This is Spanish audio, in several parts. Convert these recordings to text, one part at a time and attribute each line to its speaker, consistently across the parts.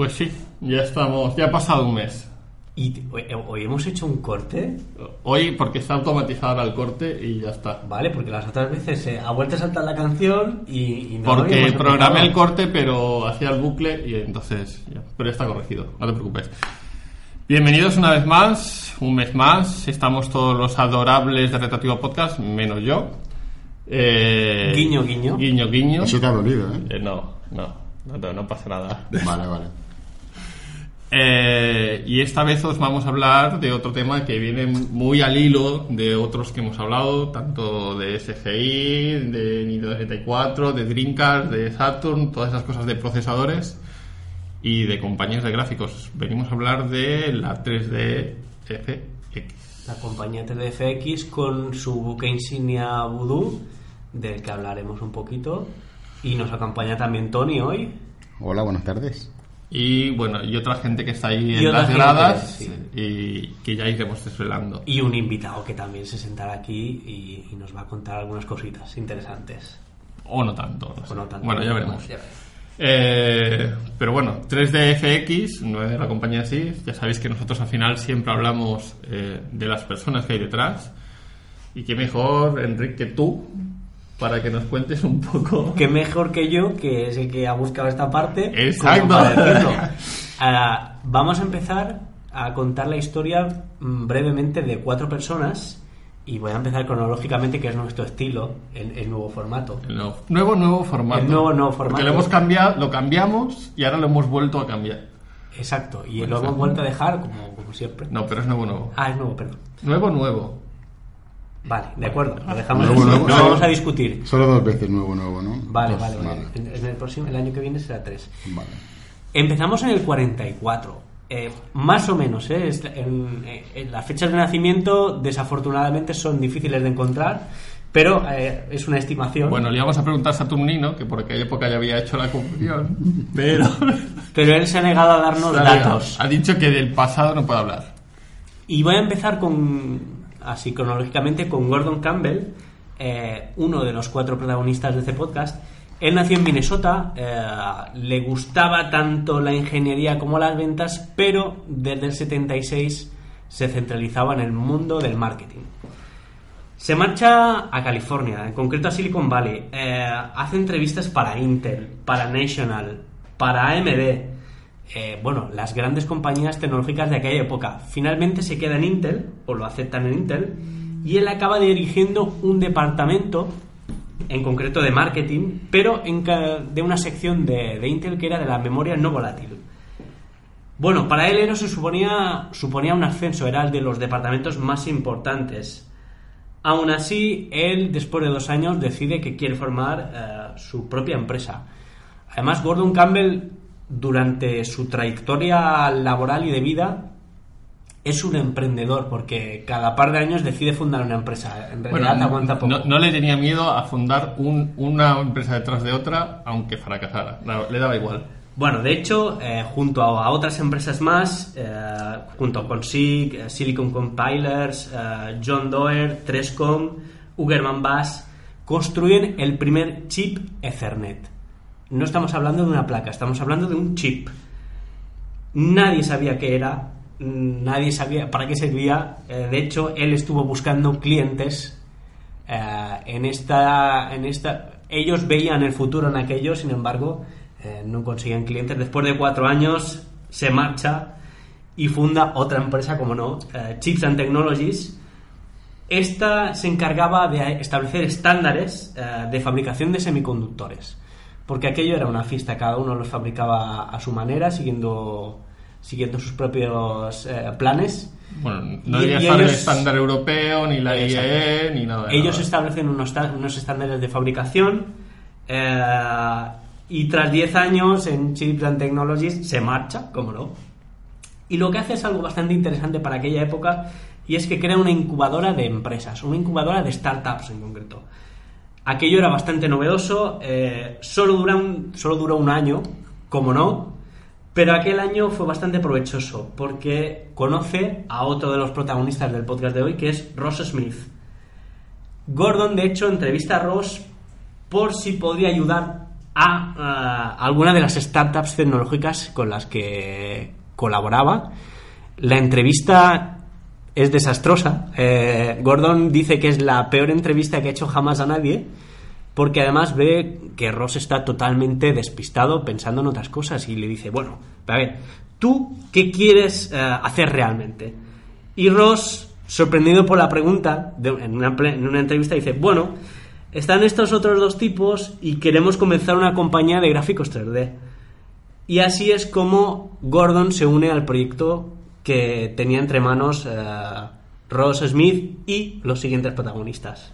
Speaker 1: Pues sí, ya estamos, ya ha pasado un mes.
Speaker 2: Y te- hoy, hemos hecho un corte,
Speaker 1: Hoy porque está automatizado ahora el corte y ya está.
Speaker 2: ¿vale? Porque las otras veces eh, ha vuelto a saltar la canción y, y no
Speaker 1: Porque programé el corte pero hacía el bucle y entonces ya. Pero ya está corregido, no te preocupes. Bienvenidos una vez más, un mes más. Estamos todos los adorables de Retrativo Podcast, menos yo. Eh,
Speaker 2: Guiño, guiño.
Speaker 1: Guiño, guiño.
Speaker 3: Eso te ha dolido, ¿eh?
Speaker 1: Eh, no, no, no, no, no pasa nada.
Speaker 3: Vale, vale.
Speaker 1: Eh, y esta vez os vamos a hablar de otro tema que viene muy al hilo de otros que hemos hablado, tanto de SGI, de Nintendo 64, de Dreamcast, de Saturn, todas esas cosas de procesadores y de compañías de gráficos. Venimos a hablar de la 3D FX.
Speaker 2: La compañía 3DFX con su buque insignia Voodoo, del que hablaremos un poquito. Y nos acompaña también Tony hoy.
Speaker 3: Hola, buenas tardes.
Speaker 1: Y bueno, y otra gente que está ahí
Speaker 2: Y
Speaker 1: en las gradas
Speaker 2: sí.
Speaker 1: y que ya iremos desvelando.
Speaker 2: Y un invitado que también se sentará aquí y, y nos va a contar algunas cositas interesantes.
Speaker 1: O no tanto. no.
Speaker 2: O no tanto.
Speaker 1: Bueno, ya veremos.
Speaker 2: Ya veremos.
Speaker 1: Eh, pero bueno, 3DFX, no es de la compañía así. Ya sabéis que nosotros al final siempre hablamos eh, de las personas que hay detrás. Y qué mejor, Enrique, que tú, para que nos cuentes un poco.
Speaker 2: Qué mejor que yo, que es el que ha buscado esta parte.
Speaker 1: Exacto.
Speaker 2: Ahora, vamos a empezar a contar la historia mm, brevemente de cuatro personas. Y voy a empezar cronológicamente, que es nuestro estilo, el, el nuevo formato.
Speaker 1: El nuevo, nuevo, nuevo formato.
Speaker 2: El nuevo, nuevo formato.
Speaker 1: Porque lo hemos cambiado, lo cambiamos y ahora lo hemos vuelto a cambiar.
Speaker 2: Exacto, y
Speaker 1: Bueno,
Speaker 2: lo hemos vuelto a dejar como, como siempre.
Speaker 1: No, pero es nuevo, nuevo.
Speaker 2: Ah, es nuevo, perdón.
Speaker 1: Nuevo, nuevo.
Speaker 2: Vale, de acuerdo, lo dejamos
Speaker 3: Nuevo, nuevo.
Speaker 2: No vamos a discutir.
Speaker 3: Solo dos veces nuevo, nuevo, ¿no?
Speaker 2: Vale,
Speaker 3: Dos,
Speaker 2: vale, vale. En, en el próximo, el año que viene será tres.
Speaker 3: Vale.
Speaker 2: Empezamos en el 44. Eh, más o menos, ¿eh? Es- en- en las fechas de nacimiento desafortunadamente son difíciles de encontrar, pero eh, es una estimación.
Speaker 1: Bueno, le íbamos a preguntar a Saturnino, que por aquella época ya había hecho la confusión, pero...
Speaker 2: Pero él se ha negado a darnos datos.
Speaker 1: Ha dicho que del pasado no puede hablar.
Speaker 2: Y voy a empezar con, así cronológicamente, con Gordon Campbell, eh, uno de los cuatro protagonistas de este podcast. Él nació en Minnesota, eh, le gustaba tanto la ingeniería como las ventas, pero desde el 76 se centralizaba en el mundo del marketing. Se marcha a California, en concreto a Silicon Valley. eh, hace entrevistas para Intel, para National, para AMD. Eh, bueno, las grandes compañías tecnológicas de aquella época. Finalmente se queda en Intel, o lo aceptan en Intel, y él acaba dirigiendo un departamento, en concreto de marketing, pero de una sección de, de Intel que era de la memoria no volátil. Bueno, para él eso suponía, suponía un ascenso, era el de los departamentos más importantes. Aún así, él, después de dos años, decide que quiere formar eh, su propia empresa. Además, Gordon Campbell, durante su trayectoria laboral y de vida, es un emprendedor, porque cada par de años decide fundar una empresa. En realidad aguanta poco.
Speaker 1: no, no le tenía miedo a fundar un- una empresa detrás de otra, aunque fracasara. Le daba igual.
Speaker 2: Bueno, de hecho, eh, junto a, a otras empresas más, eh, junto con SIG, eh, Silicon Compilers, eh, John Doerr, Trescom, Ugerman Bass, construyen el primer chip Ethernet. No estamos hablando de una placa, estamos hablando de un chip. Nadie sabía qué era, mm, nadie sabía para qué servía. eh, de hecho, él estuvo buscando clientes eh, en esta, en esta, ellos veían el futuro en aquello, sin embargo, eh, no conseguían clientes. Después de cuatro años se marcha y funda otra empresa, como no, Chips and Technologies. Esta se encargaba de establecer estándares de fabricación de semiconductores, porque aquello era una fiesta, cada uno los fabricaba a su manera, siguiendo, siguiendo sus propios eh, planes.
Speaker 1: Bueno, no debería estar el estándar europeo, ni la. IEE, ni nada.
Speaker 2: Ellos
Speaker 1: nada.
Speaker 2: establecen unos, unos estándares de fabricación eh, y tras 10 años en Chips and Technologies se marcha, como no. Y lo que hace es algo bastante interesante para aquella época y es que crea una incubadora de empresas, una incubadora de startups en concreto. Aquello era bastante novedoso, eh, solo, dura solo duró un año, como no, pero aquel año fue bastante provechoso porque conoce a otro de los protagonistas del podcast de hoy, que es Ross Smith. Gordon, de hecho, entrevista a Ross por si podría ayudar a, a alguna de las startups tecnológicas con las que colaboraba. La entrevista es desastrosa. Eh, Gordon dice que es la peor entrevista que ha hecho jamás a nadie, porque además ve que Ross está totalmente despistado pensando en otras cosas y le dice, bueno, a ver, ¿tú qué quieres eh, hacer realmente? Y Ross, sorprendido por la pregunta, en, una, en una entrevista, dice, bueno, están estos otros dos tipos y queremos comenzar una compañía de gráficos 3D. Y así es como Gordon se une al proyecto que tenía entre manos eh, Ross Smith y los siguientes protagonistas.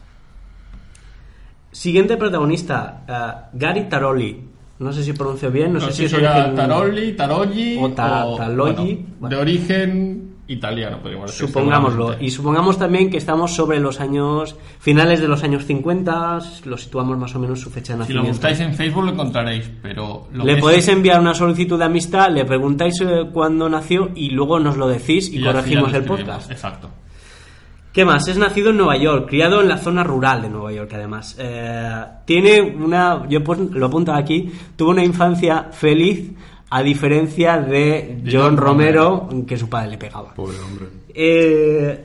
Speaker 2: Siguiente protagonista, eh, Gary Taroli. No sé si pronuncio bien, no,
Speaker 1: No
Speaker 2: sé si es
Speaker 1: si era
Speaker 2: origen-
Speaker 1: Tarolli, Taroggi
Speaker 2: o Ta-
Speaker 1: o,
Speaker 2: Taloggi,
Speaker 1: bueno,
Speaker 2: bueno.
Speaker 1: de origen italiano, podríamos decir.
Speaker 2: Supongámoslo. Y supongamos también que estamos sobre los años finales de los años 50, lo situamos más o menos su fecha de
Speaker 1: Si lo
Speaker 2: nacimiento.
Speaker 1: buscáis en Facebook lo encontraréis, pero... Lo
Speaker 2: Le podéis
Speaker 1: es-
Speaker 2: enviar una solicitud de amistad, le preguntáis eh, cuándo nació y luego nos lo decís y,
Speaker 1: y
Speaker 2: corregimos el podcast.
Speaker 1: Exacto.
Speaker 2: ¿Qué más? Es nacido en Nueva York, criado en la zona rural de Nueva York, además. Eh, tiene una, yo lo apunto aquí, tuvo una infancia feliz, a diferencia de John Romero, que su padre le pegaba.
Speaker 3: Pobre hombre.
Speaker 2: Eh,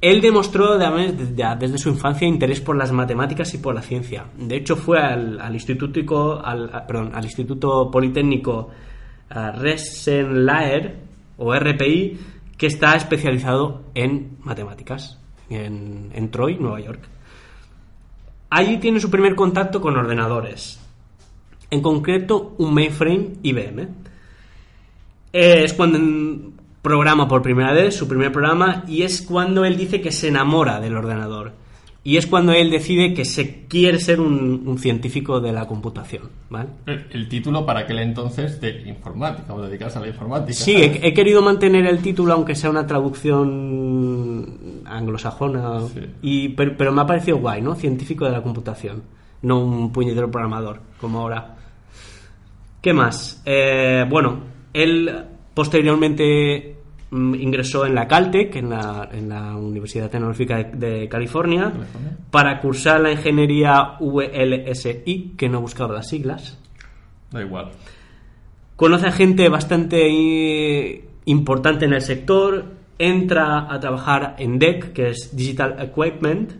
Speaker 2: él demostró desde, su infancia interés por las matemáticas y por la ciencia. De hecho, fue al, al instituto, al, perdón, al Instituto Politécnico eh, Rensselaer, o RPI, que está especializado en matemáticas, en, en Troy, Nueva York. Allí tiene su primer contacto con ordenadores, en concreto un mainframe IBM. Es cuando programa por primera vez su primer programa y es cuando él dice que se enamora del ordenador. Y es cuando él decide que se quiere ser un, un científico de la computación. ¿vale?
Speaker 1: El, el título para aquel entonces de informática, o dedicarse a la informática.
Speaker 2: Sí, he, he querido mantener el título aunque sea una traducción anglosajona,
Speaker 1: Sí.
Speaker 2: y, pero, pero me ha parecido guay, ¿no? Científico de la computación, no un puñetero programador, como ahora. ¿Qué más? Eh, bueno, él posteriormente mm, ingresó en la Caltech, en la, en la Universidad Tecnológica de, de California,
Speaker 1: California.
Speaker 2: para cursar la ingeniería VLSI, que no he buscado las siglas.
Speaker 1: Da igual.
Speaker 2: Conoce a gente bastante importante en el sector, entra a trabajar en DEC, que es Digital Equipment,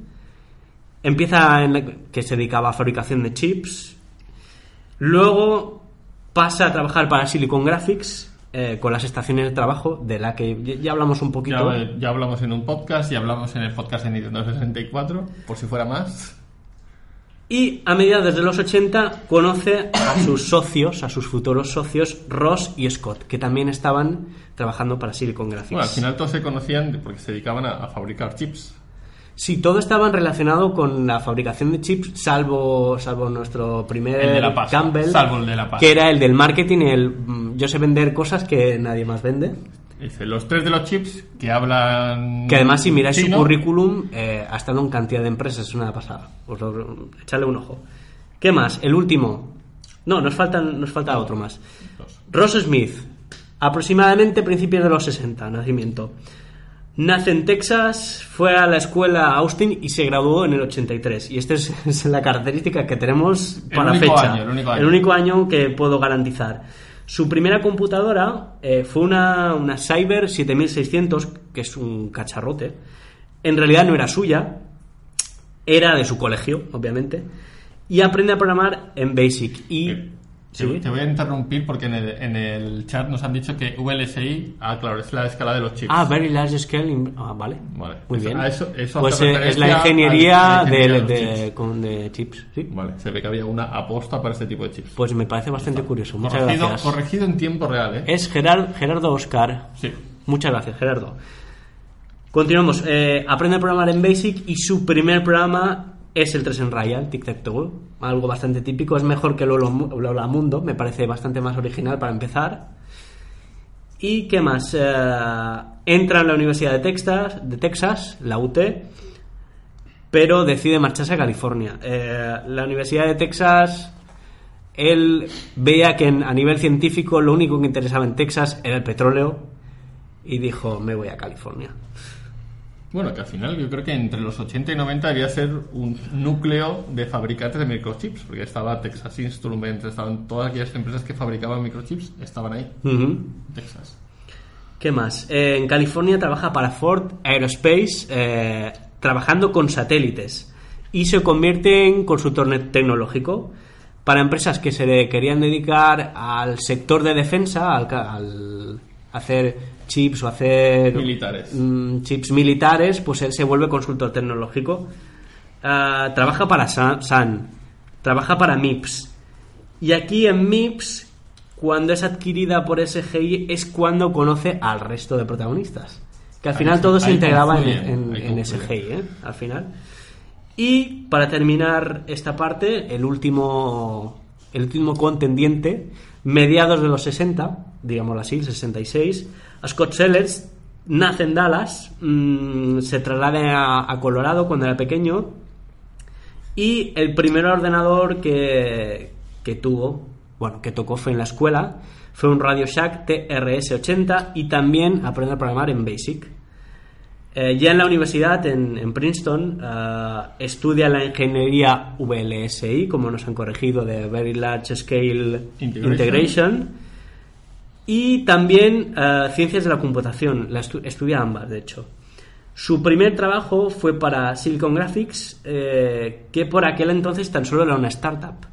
Speaker 2: empieza en la- que se dedicaba a fabricación de chips, luego pasa a trabajar para Silicon Graphics eh, con las estaciones de trabajo, de la que ya- hablamos un poquito.
Speaker 1: Ya, ya hablamos en un podcast y hablamos en el podcast de Nintendo 64, por si fuera más.
Speaker 2: Y a mediados de los 80 conoce a sus socios, a sus futuros socios, Ross y Scott, que también estaban trabajando para Silicon Graphics.
Speaker 1: Bueno, al final todos se conocían porque se dedicaban a, a fabricar chips.
Speaker 2: Sí, todo estaba relacionado con la fabricación de chips, salvo, salvo nuestro primer
Speaker 1: El de la pasta,
Speaker 2: Campbell,
Speaker 1: salvo el de la pasta.
Speaker 2: que era el del marketing, el mm, yo sé vender cosas que nadie más vende.
Speaker 1: Dice, los tres de los chips que hablan...
Speaker 2: Que además si miráis su
Speaker 1: chino,
Speaker 2: currículum, eh, ha estado en cantidad de empresas, es una pasada. Os lo- echadle un ojo. ¿Qué más? El último. No, nos, faltan, nos falta otro más.
Speaker 1: dos.
Speaker 2: Ross Smith, aproximadamente principios de los 60, nacimiento. Nace en Texas, fue a la escuela Austin y se graduó en el 83. Y esta es, es la característica que tenemos
Speaker 1: El
Speaker 2: para
Speaker 1: único
Speaker 2: fecha.
Speaker 1: año, el único año.
Speaker 2: El único año que puedo garantizar. Su primera computadora eh, fue una, una Cyber 7600, que es un cacharrote. En realidad no era suya, era de su colegio, obviamente. Y aprende a programar en Basic. Y. ¿Sí?
Speaker 1: Te, te voy a interrumpir porque en el, en el chat nos han dicho que VLSI, ah, claro, es la escala de los chips.
Speaker 2: Ah, Very Large Scale. in- Ah, vale.
Speaker 1: Vale.
Speaker 2: Muy
Speaker 1: Eso-
Speaker 2: bien.
Speaker 1: eso- eso
Speaker 2: pues eh, es la ingeniería,
Speaker 1: la
Speaker 2: de,
Speaker 1: ingeniería de chips.
Speaker 2: con- de chips. ¿sí?
Speaker 1: Vale, se ve que había una aposta para este tipo de chips.
Speaker 2: Pues me parece bastante curioso. Muchas
Speaker 1: corregido,
Speaker 2: gracias.
Speaker 1: corregido en tiempo real, ¿eh?
Speaker 2: Es Gerard, Gerardo Oscar.
Speaker 1: Sí.
Speaker 2: Muchas gracias, Gerardo. Continuamos. Eh, aprende a programar en Basic y su primer programa es el 3 en Raya, Tic Tac Toe. Algo bastante típico. Es mejor que Mu- Lola Mundo. Me parece bastante más original para empezar. ¿Y qué más? Eh, entra en la Universidad de Texas, de Texas, la UT, pero decide marcharse a California. Eh, la Universidad de Texas, él veía que en- a nivel científico lo único que interesaba en Texas era el petróleo y dijo, me voy a California.
Speaker 1: Bueno, que al final yo creo que entre los 80 y 90 debía ser un núcleo de fabricantes de microchips, porque estaba Texas Instruments, estaban todas aquellas empresas que fabricaban microchips, estaban ahí, en Texas.
Speaker 2: ¿Qué más? Eh, en California trabaja para Ford Aerospace eh, trabajando con satélites y se convierte en consultor tecnológico para empresas que se le querían dedicar al sector de defensa, al, al hacer chips o hacer
Speaker 1: Militares.
Speaker 2: mm, chips militares, pues él se vuelve consultor tecnológico. Ah, trabaja para Sa- Sun, trabaja para MIPS. Y aquí en MIPS, cuando es adquirida por SGI, es cuando conoce al resto de protagonistas. Que al final todo se integraba en, en- en. SGI, ¿eh? Al final. Y para terminar esta parte, el último, el último contendiente, mediados de los 60, digámoslo así, el 66, Scott Sellers nace en Dallas, mm, se traslada a, a Colorado cuando era pequeño y el primer ordenador que, que tuvo, bueno, que tocó fue en la escuela, fue un Radio Shack TRS-80 y también aprender a programar en BASIC. Eh, ya en la universidad, en, en Princeton, eh, estudia la ingeniería VLSI, como nos han corregido, de Very Large Scale
Speaker 1: Integration.
Speaker 2: Integration. Y también eh, ciencias de la computación, la estu- estudia ambas, de hecho. Su primer trabajo fue para Silicon Graphics, eh, que por aquel entonces tan solo era una startup.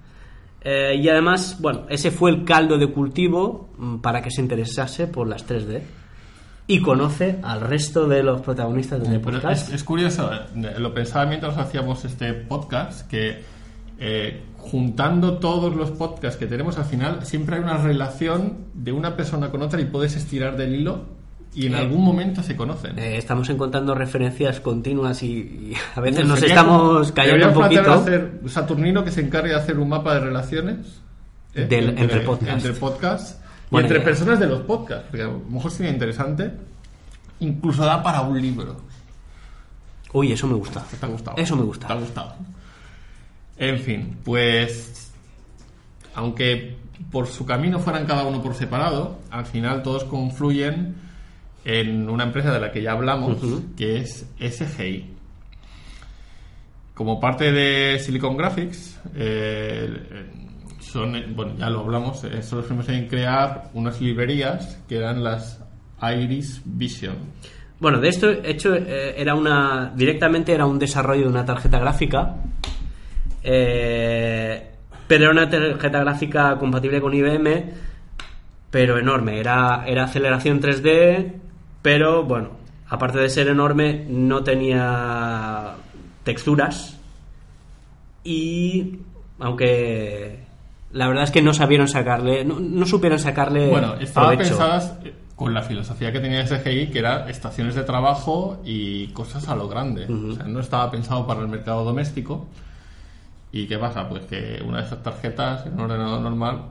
Speaker 2: Eh, y además, bueno, ese fue el caldo de cultivo mm, para que se interesase por las 3D. Y conoce al resto de los protagonistas del
Speaker 1: Pero
Speaker 2: podcast.
Speaker 1: es, es curioso, eh, lo pensaba mientras hacíamos este podcast, que eh, juntando todos los podcasts que tenemos al final, siempre hay una relación de una persona con otra y puedes estirar del hilo y en
Speaker 2: Eh,
Speaker 1: algún momento se conocen.
Speaker 2: Eh, estamos encontrando referencias continuas y, y a veces nos estamos cayendo un poquito.
Speaker 1: hacer Saturnino que se encargue de hacer un mapa de relaciones ¿eh?
Speaker 2: Del- entre podcasts.
Speaker 1: entre podcasts y entre personas de los podcasts, porque a lo mejor sería interesante. Incluso da para un libro.
Speaker 2: Uy, eso me gusta.
Speaker 1: ¿Te ha gustado?
Speaker 2: Eso me gusta.
Speaker 1: ¿Te ha gustado? En fin, pues. Aunque por su camino fueran cada uno por separado, al final todos confluyen en una empresa de la que ya hablamos, que es SGI. Como parte de Silicon Graphics, eh, son, bueno, ya lo hablamos, eh, son los primeros en crear unas librerías que eran las Iris Vision.
Speaker 2: Bueno, de esto hecho eh, era una directamente era un desarrollo de una tarjeta gráfica, eh, pero era una tarjeta gráfica compatible con IBM, pero enorme. Era era aceleración 3D, pero bueno, aparte de ser enorme, no tenía texturas y aunque la verdad es que no sabieron sacarle, no, no supieron sacarle
Speaker 1: Bueno, estaban
Speaker 2: provecho.
Speaker 1: pensadas eh, con la filosofía que tenía SGI, que era estaciones de trabajo y cosas a lo grande. O sea, no estaba pensado para el mercado doméstico. ¿Y qué pasa? Pues que una de esas tarjetas en un ordenador normal,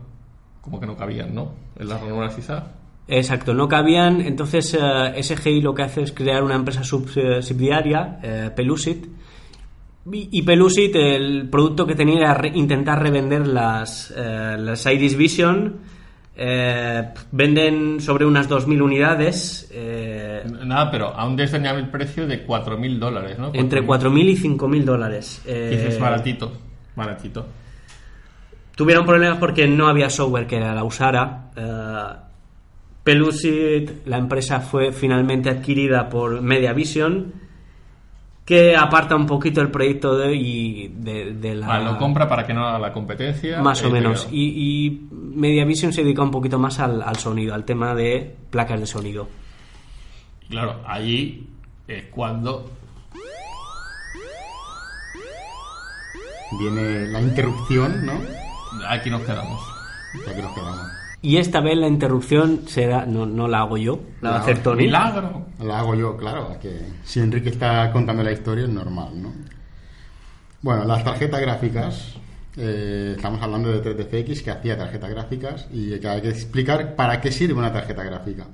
Speaker 1: como que no cabían, ¿no? En las ranuras ISA.
Speaker 2: Exacto, no cabían. Entonces, eh, SGI lo que hace es crear una empresa sub- eh, subsidiaria, eh, Pelusit. Y, y Pelusit, el producto que tenía era re- intentar revender las, eh, las Iris Vision. Eh, venden sobre unas 2.000 unidades,
Speaker 1: Nada, pero aún desdeñaba el precio de 4.000 dólares, ¿no?
Speaker 2: entre
Speaker 1: 4.000.
Speaker 2: 4.000 y 5.000 dólares.
Speaker 1: Que
Speaker 2: Eh,
Speaker 1: baratito, baratito.
Speaker 2: Tuvieron problemas porque no había software que la usara. Eh, Pelusit, la empresa fue finalmente adquirida por Mediavision, que aparta un poquito el proyecto de, y de, de la...
Speaker 1: Ah, lo compra para que no haga la competencia.
Speaker 2: Más o
Speaker 1: eh,
Speaker 2: menos. Y, y Mediavision se dedica un poquito más al, al sonido, al tema de placas de sonido.
Speaker 1: Claro, ahí es cuando
Speaker 3: Viene la interrupción, ¿no?
Speaker 1: aquí nos quedamos.
Speaker 3: Ya que nos quedamos.
Speaker 2: Y esta vez la interrupción será no, no la hago yo, la va a hacer Tony.
Speaker 1: Milagro.
Speaker 3: La hago yo, claro, que si Enrique está contando la historia es normal, ¿no? Bueno, las tarjetas gráficas, eh, estamos hablando de 3DFX que hacía tarjetas gráficas y que hay que explicar para qué sirve una tarjeta gráfica.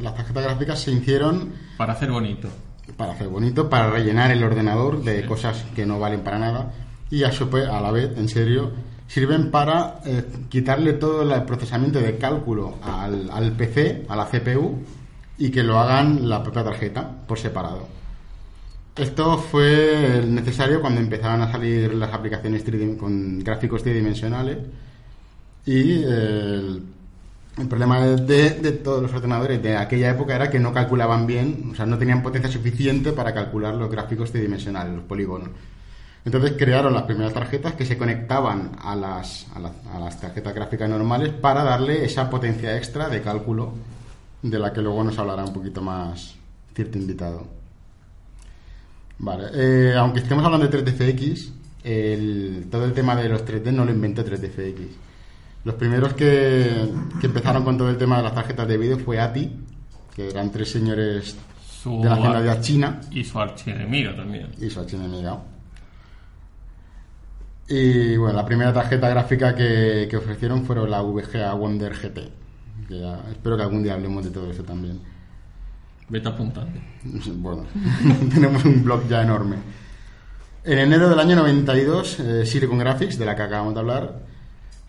Speaker 3: Las tarjetas gráficas se hicieron
Speaker 1: Para hacer bonito.
Speaker 3: para hacer bonito, para rellenar el ordenador de cosas que no valen para nada y a, su a la vez, en serio, sirven para eh, quitarle todo el procesamiento de cálculo al, al PC, a la CPU y que lo hagan la propia tarjeta por separado. Esto fue necesario cuando empezaban a salir las aplicaciones con gráficos tridimensionales y eh, el, el problema de, de todos los ordenadores de aquella época era que no calculaban bien, o sea, no tenían potencia suficiente para calcular los gráficos tridimensionales, los polígonos. Entonces crearon las primeras tarjetas que se conectaban a las, a, las- a las tarjetas gráficas normales para darle esa potencia extra de cálculo de la que luego nos hablará un poquito más cierto invitado. Vale, eh, aunque estemos hablando de 3DFX, el- todo el tema de los 3D no lo inventó 3DFX. Los primeros que, que empezaron con todo el tema de las tarjetas de vídeo fue ATI, que eran tres señores
Speaker 1: Su
Speaker 3: de nacionalidad china
Speaker 1: y su archienemiga también.
Speaker 3: y su archienemiga. Y bueno, la primera tarjeta gráfica que, que ofrecieron fueron la VGA Wonder GT. que ya- espero que algún día hablemos de todo eso también.
Speaker 1: Vete apuntando.
Speaker 3: Bueno, tenemos un blog ya enorme. En enero del año 92, eh, Silicon Graphics, de la que acabamos de hablar,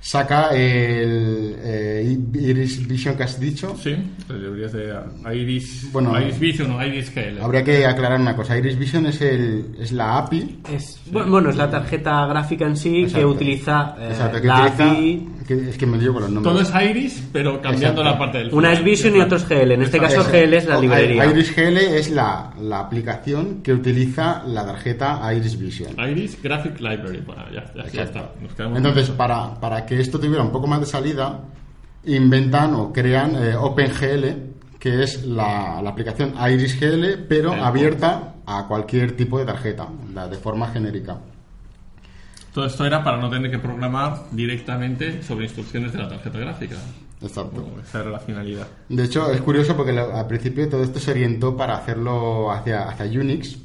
Speaker 3: saca el eh, Iris Vision que has dicho.
Speaker 1: Sí, deberías de Iris,
Speaker 3: Bueno,
Speaker 1: Iris Vision o Iris GL.
Speaker 3: Habría que aclarar una cosa. Iris Vision es, el, es la API
Speaker 2: Es, bueno, bueno, es la tarjeta gráfica en sí que utiliza eh,
Speaker 3: Exacto, que
Speaker 2: la
Speaker 3: utiliza-
Speaker 2: API.
Speaker 3: que- es que me lío con los nombres.
Speaker 1: Todo es Iris, pero cambiando
Speaker 3: Exacto.
Speaker 1: la parte del
Speaker 2: Una es. Vision y otro es GL. En este caso. GL es la
Speaker 3: O-
Speaker 2: librería.
Speaker 3: Iris GL es la, la aplicación que utiliza la tarjeta Iris Vision.
Speaker 1: Iris Graphic Library. Bueno, ya, ya, ya
Speaker 3: Exacto.
Speaker 1: está. Nos quedamos
Speaker 3: Entonces, para, para que esto tuviera un poco más de salida, inventan o crean eh, OpenGL, que es la, la aplicación Iris GL, pero abierta a cualquier tipo de tarjeta, la de forma genérica.
Speaker 1: Todo esto era para no tener que programar directamente sobre instrucciones de la tarjeta gráfica.
Speaker 3: Exacto.
Speaker 1: Bueno, esa era la finalidad.
Speaker 3: De hecho, es curioso porque al principio todo esto se orientó para hacerlo hacia, hacia Unix.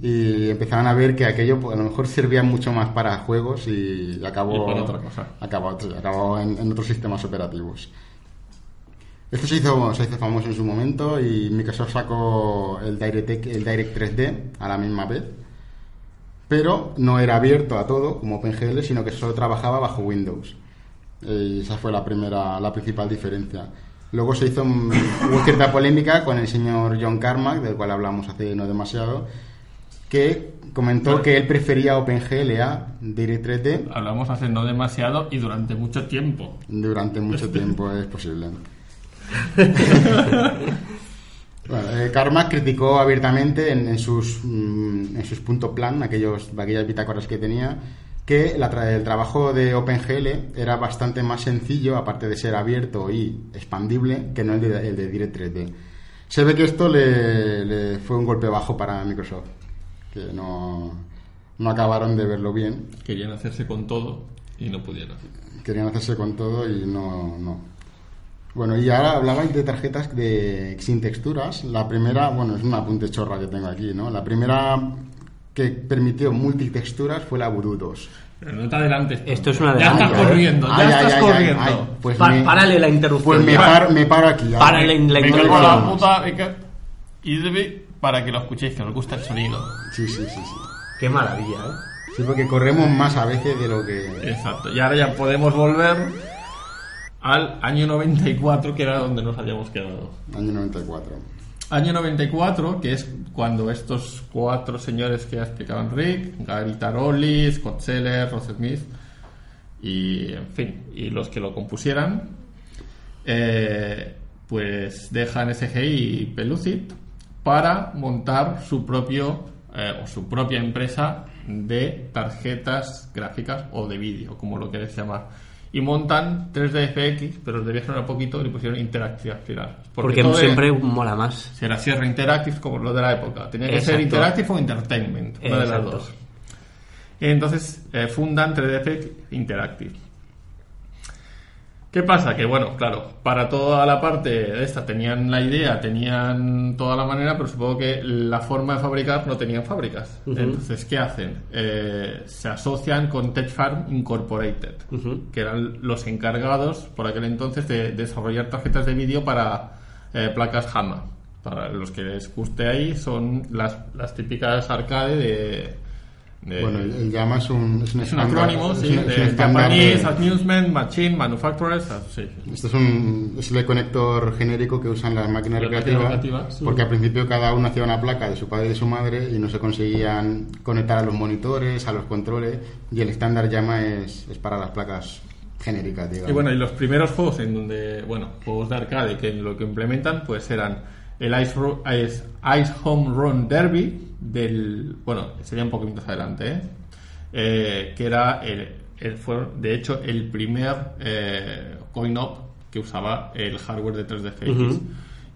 Speaker 3: Y empezaban a ver que aquello pues, a lo mejor servía mucho más para juegos y acabó,
Speaker 1: Y para otra cosa.
Speaker 3: acabó, acabó en, en otros sistemas operativos. Esto se hizo, se hizo famoso en su momento y Microsoft sacó el DirectX, el Direct 3D a la misma vez. Pero no era abierto a todo como OpenGL, sino que solo trabajaba bajo Windows. Y esa fue la primera, la principal diferencia. Luego se hizo, un- hubo cierta polémica con el señor John Carmack, del cual hablamos hace no demasiado, que comentó que él prefería OpenGL a Direct 3D
Speaker 1: Hablamos hace no demasiado y durante mucho tiempo.
Speaker 3: durante mucho tiempo, es posible. Bueno, eh, Carmack criticó abiertamente en, en sus mm, en sus punto plan, aquellos, aquellas bitácoras que tenía, que la tra- el trabajo de OpenGL era bastante más sencillo, aparte de ser abierto y expandible, que no el de, el de Direct 3D. Se ve que esto le, le fue un golpe bajo para Microsoft, que no, no acabaron de verlo bien.
Speaker 1: Querían hacerse con todo y no pudieron.
Speaker 3: Querían hacerse con todo y no, no. Bueno, y ahora hablabais de tarjetas de, sin texturas. La primera, bueno, es un apunte chorra que tengo aquí, ¿no? La primera que permitió multitexturas fue la Voodoo 2.
Speaker 1: Pero no te adelantes.
Speaker 2: Esto es un
Speaker 1: Ya estás
Speaker 2: ¿eh?
Speaker 1: corriendo, ya
Speaker 3: Ay,
Speaker 1: estás
Speaker 3: ay, ay,
Speaker 1: corriendo.
Speaker 3: ay, pues
Speaker 2: Pa-
Speaker 3: me-
Speaker 2: párale la interrupción.
Speaker 3: Pues me
Speaker 2: ya.
Speaker 3: paro, me paro aquí.
Speaker 2: Párale la interrupción.
Speaker 1: la puta. Y para que lo escuchéis, que os gusta el sonido.
Speaker 3: Sí, sí, sí, sí.
Speaker 2: Qué maravilla, ¿eh?
Speaker 3: Sí, porque corremos más a veces de lo que...
Speaker 1: Exacto. Y ahora ya podemos volver al año 94, que era donde nos habíamos quedado.
Speaker 3: Año 94.
Speaker 1: Año 94, que es cuando estos cuatro señores que ya explicaban Rick, Gary Taroli, Scott Seller, Ross Smith y, en fin, y los que lo compusieran, eh, pues dejan SGI y Pelucid para montar su propio eh, o su propia empresa de tarjetas gráficas o de vídeo, como lo queréis llamar. Y montan 3DFX, pero les debía un poquito y le pusieron Interactive al final.
Speaker 2: Porque, siempre
Speaker 1: es-
Speaker 2: mola más.
Speaker 1: Será Sierra Interactive como lo de la época. Tenía que ser. Interactive o Entertainment, una de las dos. Entonces eh, fundan 3DF Interactive. ¿Qué pasa? Que bueno, claro, para toda la parte de esta tenían la idea, tenían toda la manera, pero supongo que la forma de fabricar no tenían fábricas. Entonces, ¿qué hacen? Eh, se asocian con Tech Farm Incorporated, que eran los encargados por aquel entonces de desarrollar tarjetas de vídeo para eh, placas HAMA. Para los que les guste ahí, son las, las típicas arcade de, de-
Speaker 3: Bueno, el, llama es un, es un,
Speaker 1: es un acrónimo, sí,
Speaker 3: es
Speaker 1: de Japanese Amusement Machine Manufacturers Association.
Speaker 3: Esto es, un, es el conector genérico que usan las máquinas
Speaker 1: Las
Speaker 3: recreativas,
Speaker 1: máquinas recreativas, sí.
Speaker 3: porque al principio cada uno hacía una placa de su padre y de su madre y no se conseguían conectar a los monitores, a los controles y el estándar llama es, es para las placas genéricas, digamos.
Speaker 1: Y bueno, y los primeros juegos en donde, bueno, juegos de arcade que lo que implementan, pues eran el Ice, Ice, Ice Home Run Derby del, bueno, sería un poquito más adelante, ¿eh? Eh, que era, el, el- fue de hecho el primer eh, coin-op que usaba el hardware de 3DFX.
Speaker 2: Ujú.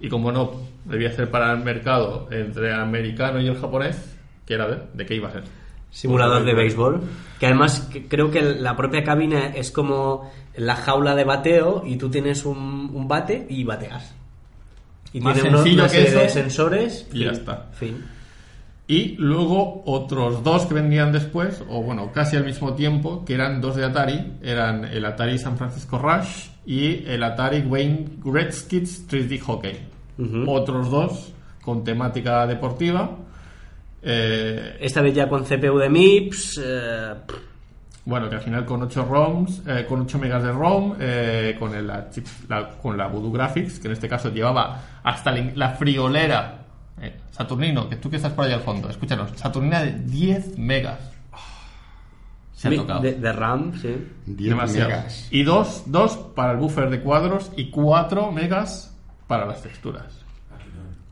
Speaker 1: Y como no debía ser para el mercado entre el americano y el japonés, que era de, de qué iba a ser.
Speaker 2: Simulador de
Speaker 1: Pues,
Speaker 2: béisbol. Que además que- creo que la propia cabina es como la jaula de bateo y tú tienes un, un bate y bateas. Y
Speaker 1: Más
Speaker 2: tiene
Speaker 1: sencillo
Speaker 2: una
Speaker 1: que
Speaker 2: serie de
Speaker 1: eso,
Speaker 2: sensores
Speaker 1: y ya
Speaker 2: fin,
Speaker 1: está.
Speaker 2: Fin.
Speaker 1: Y luego otros dos que vendrían después, o bueno, casi al mismo tiempo, que eran dos de Atari, eran el Atari San Francisco Rush y el Atari Wayne Gretzky's 3D Hockey. Otros dos con temática deportiva. Eh,
Speaker 2: Esta vez ya con CPU de MIPS. eh,
Speaker 1: bueno, que al final con 8 ROMs, eh, con 8 megas de ROM, eh, con, el, la chip- la- con la Voodoo Graphics, que en este caso llevaba hasta la friolera eh, Saturnino, que tú que estás por ahí al fondo, escúchanos, Saturnina de 10 megas. Se ha
Speaker 2: mi-
Speaker 1: tocado.
Speaker 2: de, de RAM, sí.
Speaker 3: 10
Speaker 1: Demasiado.
Speaker 3: megas.
Speaker 1: Y dos, dos para el buffer de cuadros y 4 megas para las texturas.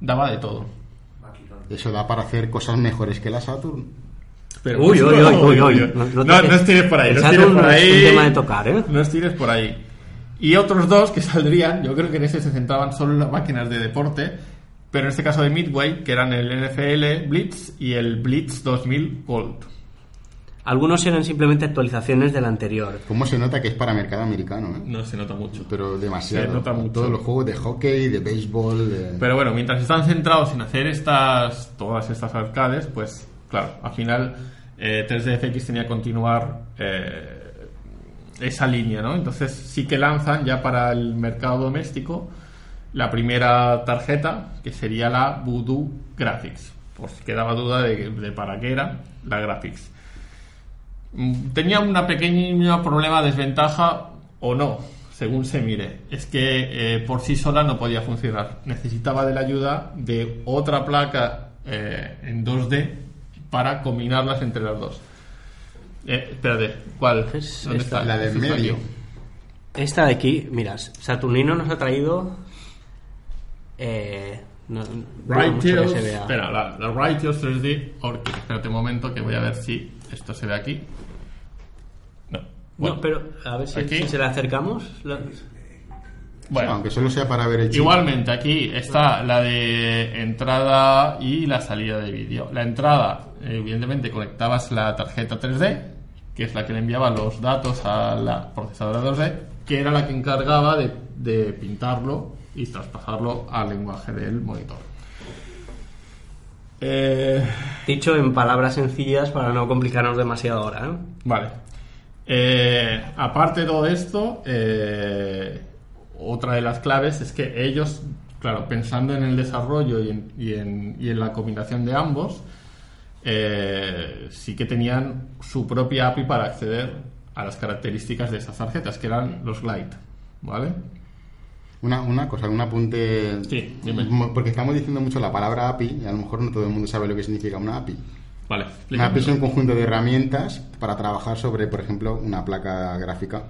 Speaker 1: Daba de todo.
Speaker 3: Eso da para hacer cosas mejores que la Saturn.
Speaker 1: Pero
Speaker 2: Uy,
Speaker 1: no,
Speaker 2: uy, uy, uy, uy.
Speaker 1: No,
Speaker 2: No- no
Speaker 1: no, estires por ahí.
Speaker 2: el
Speaker 1: No estires
Speaker 2: Saturn
Speaker 1: por
Speaker 2: no es
Speaker 1: ahí.
Speaker 2: un tema de tocar, ¿eh?
Speaker 1: No estires por ahí. Y otros dos que saldrían, yo creo que en ese se centraban solo en las máquinas de deporte, pero en este caso de Midway, que eran el NFL Blitz y el Blitz 2000 Gold.
Speaker 2: Algunos eran simplemente actualizaciones del anterior.
Speaker 3: ¿Cómo se nota que es para mercado americano? eh?
Speaker 1: No se nota mucho.
Speaker 3: Pero demasiado.
Speaker 1: Se nota mucho.
Speaker 3: Todos los juegos de hockey, de béisbol. de-
Speaker 1: Pero bueno, mientras están centrados en hacer estas todas estas arcades, pues claro, al final eh, 3DFX tenía que continuar eh, esa línea, ¿no? Entonces sí que lanzan ya para el mercado doméstico la primera tarjeta, que sería la Voodoo Graphics, por si quedaba duda de, de para qué era la Graphics. Mm, Tenía una pequeña problema, desventaja o no, según se mire. Es que eh, por sí sola no podía funcionar. Necesitaba de la ayuda de otra placa eh, en 2D para combinarlas entre las dos. Eh, espérate, ¿cuál?
Speaker 2: Es
Speaker 1: ¿Dónde
Speaker 2: esta,
Speaker 1: está?
Speaker 3: la del medio.
Speaker 1: aquí.
Speaker 2: Esta de aquí, miras, Saturnino nos ha traído. Eh, no, no mucho que
Speaker 1: Righteous,
Speaker 2: se vea.
Speaker 1: espera, la, la Righteous 3D Orchid. Espérate un momento que voy a ver si esto se ve aquí. No. Bueno,
Speaker 2: no, pero a ver si,
Speaker 1: Aquí.
Speaker 2: si se le acercamos. la-
Speaker 1: bueno.
Speaker 3: Aunque solo sea para ver el chip.
Speaker 1: Igualmente, aquí está la de entrada y la salida de vídeo. La entrada, evidentemente, conectabas la tarjeta 3D, que es la que le enviaba los datos a la procesadora 2D, que era la que encargaba de, de pintarlo y traspasarlo al lenguaje del monitor. Eh,
Speaker 2: Dicho en palabras sencillas para no complicarnos demasiado ahora. ¿eh?
Speaker 1: Vale. Eh, aparte de todo esto, otra de las claves es que ellos, claro, pensando en el desarrollo y en, y en- y en la combinación de ambos, sí que tenían su propia API para acceder a las características de esas tarjetas, que eran los Glide. ¿Vale?
Speaker 3: Una, una cosa, un apunte.
Speaker 1: Sí, dime.
Speaker 3: Porque estamos diciendo mucho la palabra API y a lo mejor no todo el mundo sabe lo que significa una API.
Speaker 1: Vale,
Speaker 3: Una API es un conjunto de herramientas para trabajar sobre, por ejemplo, una placa gráfica.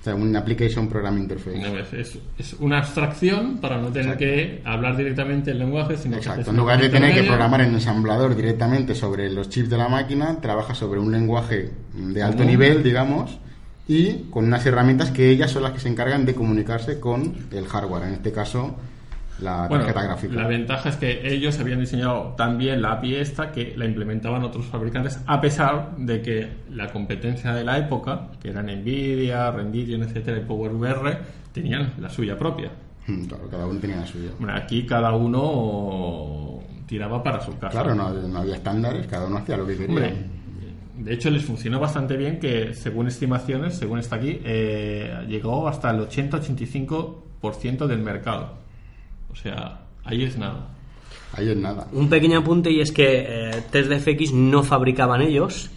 Speaker 3: O sea, un Application Program Interface.
Speaker 1: No, es, es- es una abstracción para no tener que hablar directamente el lenguaje, sino
Speaker 3: Exacto. En lugar de tener que programar en ensamblador directamente sobre los chips de la máquina, trabaja sobre un lenguaje de alto nivel, digamos, y con unas herramientas que ellas son las que se encargan de comunicarse con el hardware, en este caso la
Speaker 1: Bueno,
Speaker 3: tarjeta gráfica.
Speaker 1: la ventaja es que ellos habían diseñado también la API esta que la implementaban otros fabricantes, a pesar de que la competencia de la época, que eran Nvidia, Rendition, etcétera, y PowerVR, tenían la suya propia.
Speaker 3: Mm, Claro, cada uno tenía la suya.
Speaker 1: Bueno, aquí cada uno tiraba para su casa.
Speaker 3: Claro, no, no había estándares, cada uno hacía lo que quería.
Speaker 1: Hombre, de hecho les funcionó bastante bien que, según estimaciones, según está aquí, eh, llegó hasta el 80-85% del mercado. O sea, ahí es nada.
Speaker 3: Ahí es nada.
Speaker 2: Un pequeño apunte y es que eh, 3DFX no fabricaban ellos.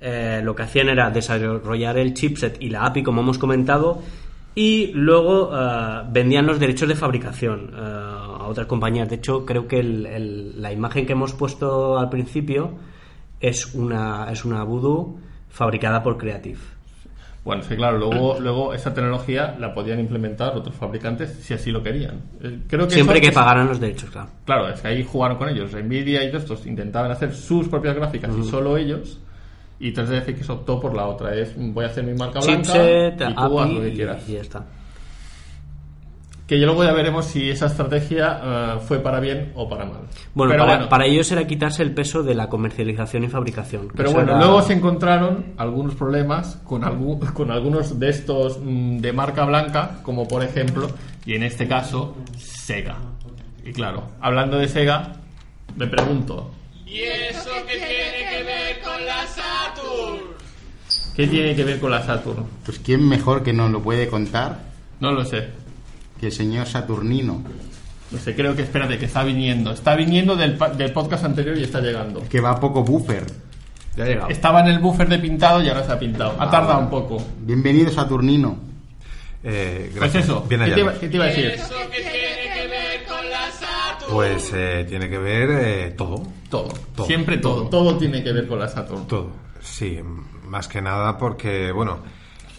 Speaker 2: Eh, lo que hacían era desarrollar el chipset y la API, como hemos comentado, y luego eh, vendían los derechos de fabricación eh, a otras compañías. De hecho, creo que el- el- la imagen que hemos puesto al principio es una, es una Voodoo fabricada por Creative.
Speaker 1: Bueno, es que claro, luego, luego esa tecnología la podían implementar otros fabricantes si así lo querían. Eh, Creo que
Speaker 2: Siempre que pagaran los derechos, claro.
Speaker 1: Claro, es que ahí jugaron con ellos. Nvidia y todos estos intentaban hacer sus propias gráficas y solo ellos. Y 3DFX optó por la otra. Es voy a hacer mi marca blanca
Speaker 2: Chipset,
Speaker 1: y tú haz lo que quieras.
Speaker 2: y ya está.
Speaker 1: Que ya luego ya veremos si esa estrategia eh, fue para bien o para mal.
Speaker 2: Bueno, para,
Speaker 1: bueno,
Speaker 2: para ellos era quitarse el peso de la comercialización y fabricación.
Speaker 1: pero bueno,
Speaker 2: era-
Speaker 1: luego se encontraron algunos problemas con, algu- con algunos de estos mm, de marca blanca, como por ejemplo, y en este caso, Sega. Y claro, hablando de Sega, me pregunto,
Speaker 4: ¿Y eso qué tiene que ver con la Saturn?
Speaker 1: ¿qué tiene que ver con la Saturn?
Speaker 3: Pues quién mejor que nos lo puede contar
Speaker 1: No lo sé.
Speaker 3: Que el señor Saturnino,
Speaker 1: No sé, creo que espérate, que está viniendo. Está viniendo del, del podcast anterior y está llegando.
Speaker 3: que va a poco buffer.
Speaker 2: Ya ha llegado.
Speaker 1: Estaba en el buffer de pintado y ahora se ha pintado. Ha tardado un poco.
Speaker 3: Bienvenido Saturnino.
Speaker 5: Eh,
Speaker 1: Pues
Speaker 5: gracias.
Speaker 1: eso,
Speaker 5: Bien
Speaker 1: ¿qué te, iba,
Speaker 5: hallado.
Speaker 1: qué te iba a decir?
Speaker 4: ¿Eso qué tiene que ver con la Saturn?
Speaker 5: Pues eh, tiene que ver eh, todo.
Speaker 1: Todo.
Speaker 5: Todo.
Speaker 1: Siempre todo. Todo tiene que ver con la Saturn.
Speaker 5: Todo. Sí, más que nada porque, bueno,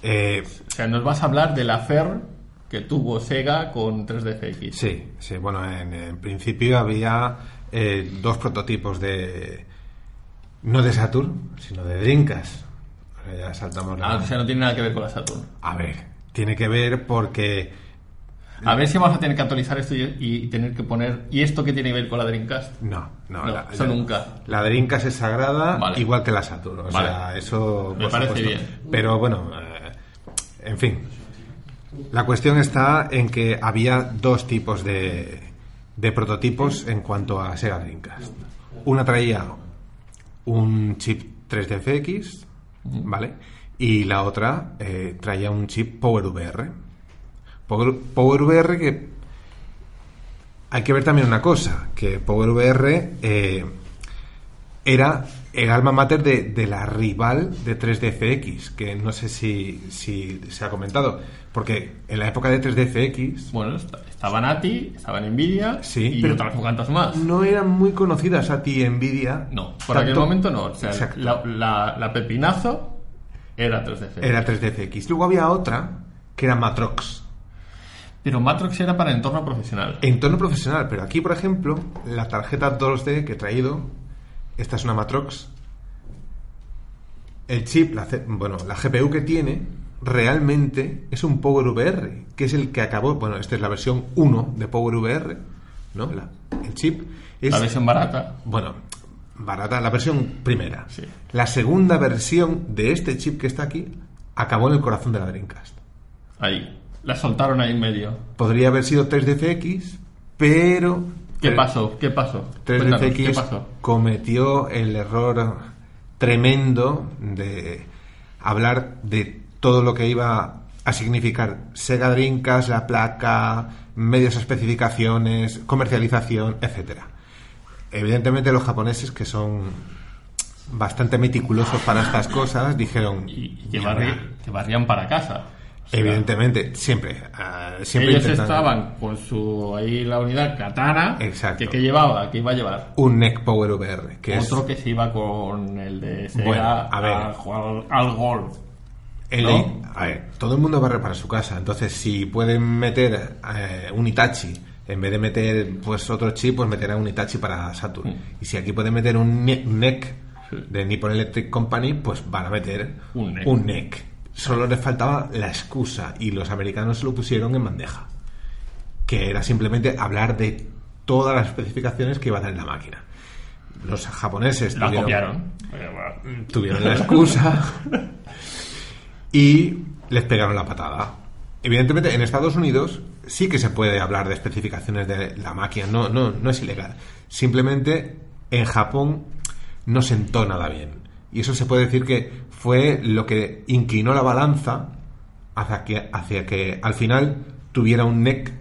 Speaker 5: eh,
Speaker 1: O sea, nos vas a hablar de la FER que tuvo Sega con 3DFX.
Speaker 5: sí, sí, bueno, en, en principio había eh, dos prototipos de. No de Saturn, sino de. Ahora ya saltamos la.
Speaker 1: Ah, o sea, no tiene nada que ver con la Saturn.
Speaker 5: A ver, tiene que ver porque.
Speaker 1: A ver si vamos a tener que actualizar esto y, y tener que poner. ¿Y esto qué tiene que ver con la Dreamcast?
Speaker 5: No, no,
Speaker 1: No, eso nunca.
Speaker 5: La Dreamcast es sagrada,
Speaker 1: Vale.
Speaker 5: igual que la Saturn. O
Speaker 1: Vale.
Speaker 5: sea, eso.
Speaker 1: Me parece
Speaker 5: supuesto.
Speaker 1: bien.
Speaker 5: Pero bueno, eh, en fin. La cuestión está en que había dos tipos de, de prototipos en cuanto a Sega Dreamcast. Una traía un chip 3DFX, ¿vale? Y la otra eh, traía un chip PowerVR. Power, PowerVR que hay que ver también una cosa, que PowerVR eh, era el alma mater de, de la rival de 3DFX, que no sé si, si se ha comentado, porque en la época de 3DFX
Speaker 1: Bueno, est- estaba Nati, estaba Nvidia
Speaker 5: Sí,
Speaker 1: y
Speaker 5: pero-
Speaker 1: otras cuantas más.
Speaker 5: no eran muy conocidas a ti Nvidia.
Speaker 1: No, por
Speaker 5: tanto-
Speaker 1: aquel momento no. O sea, la, la- la pepinazo era 3DFX.
Speaker 5: Era 3DFX. Luego había otra que era Matrox.
Speaker 1: Pero Matrox era para entorno profesional.
Speaker 5: Entorno profesional, pero aquí, por ejemplo, la tarjeta 2D que he traído, esta es una Matrox. El chip, la, bueno, la GPU que tiene, realmente es un PowerVR, que es el que acabó, bueno, esta es la versión 1 de PowerVR, ¿no? La- el chip es,
Speaker 1: La versión barata.
Speaker 5: bueno, barata, la versión primera.
Speaker 1: Sí.
Speaker 5: La segunda versión de este chip que está aquí acabó en el corazón de la Dreamcast.
Speaker 1: Ahí. La soltaron ahí en medio.
Speaker 5: Podría haber sido 3DFX, pero...
Speaker 1: ¿Qué
Speaker 5: tre-
Speaker 1: pasó? ¿Qué pasó? Cuéntanos, ¿Qué
Speaker 5: 3DFX
Speaker 1: pasó?
Speaker 5: cometió el error tremendo de hablar de todo lo que iba a significar Sega Dreamcast, la placa, medios especificaciones, comercialización, etcétera. Evidentemente los japoneses que son bastante meticulosos para estas cosas dijeron
Speaker 1: Y, y que,
Speaker 5: "Mierda".
Speaker 1: barri- que barrían para casa.
Speaker 5: Evidentemente siempre ah, siempre
Speaker 1: ellos estaban con su ahí la unidad katana
Speaker 5: Exacto.
Speaker 1: que, que llevaba que iba a llevar
Speaker 5: un NEC Power VR que es
Speaker 1: otro que se iba con el de Sega
Speaker 5: Bueno, a ver.
Speaker 1: jugar al golf
Speaker 5: El
Speaker 1: ¿No?
Speaker 5: de- a ver, todo el mundo barre para su casa. Entonces, si pueden meter eh, un Itachi, en vez de meter pues otro chip, pues meterán un Itachi para Saturn.
Speaker 1: Mm.
Speaker 5: Y si aquí pueden meter un ne- NEC de Nippon Electric Company, pues van a meter
Speaker 1: Un NEC.
Speaker 5: NEC. Solo les faltaba la excusa y los americanos se lo pusieron en bandeja. Que era simplemente hablar de todas las especificaciones que iba a dar en la máquina. Los japoneses
Speaker 1: la
Speaker 5: tuvieron-
Speaker 1: copiaron
Speaker 5: tuvieron la excusa y les pegaron la patada. Evidentemente, en Estados Unidos sí que se puede hablar de especificaciones de la máquina, no, no, no es ilegal. Simplemente en Japón no sentó nada bien. Y eso se puede decir que fue lo que inclinó la balanza hacia que, hacia que al final tuviera un NEC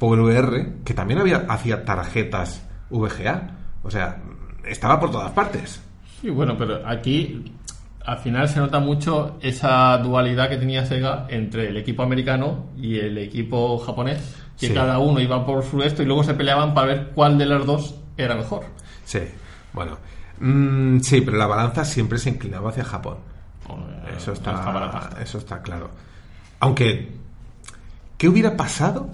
Speaker 5: PowerVR que también había hacía tarjetas VGA. O sea, estaba por todas partes.
Speaker 1: Sí, bueno, pero aquí al final se nota mucho esa dualidad que tenía Sega entre el equipo americano y el equipo japonés, que
Speaker 5: Sí.
Speaker 1: cada uno iba por su esto y luego se peleaban para ver cuál de los dos era mejor.
Speaker 5: Sí, bueno. Mm, sí, pero la balanza siempre se inclinaba hacia Japón. Eso está, eso está claro. Aunque, ¿qué hubiera pasado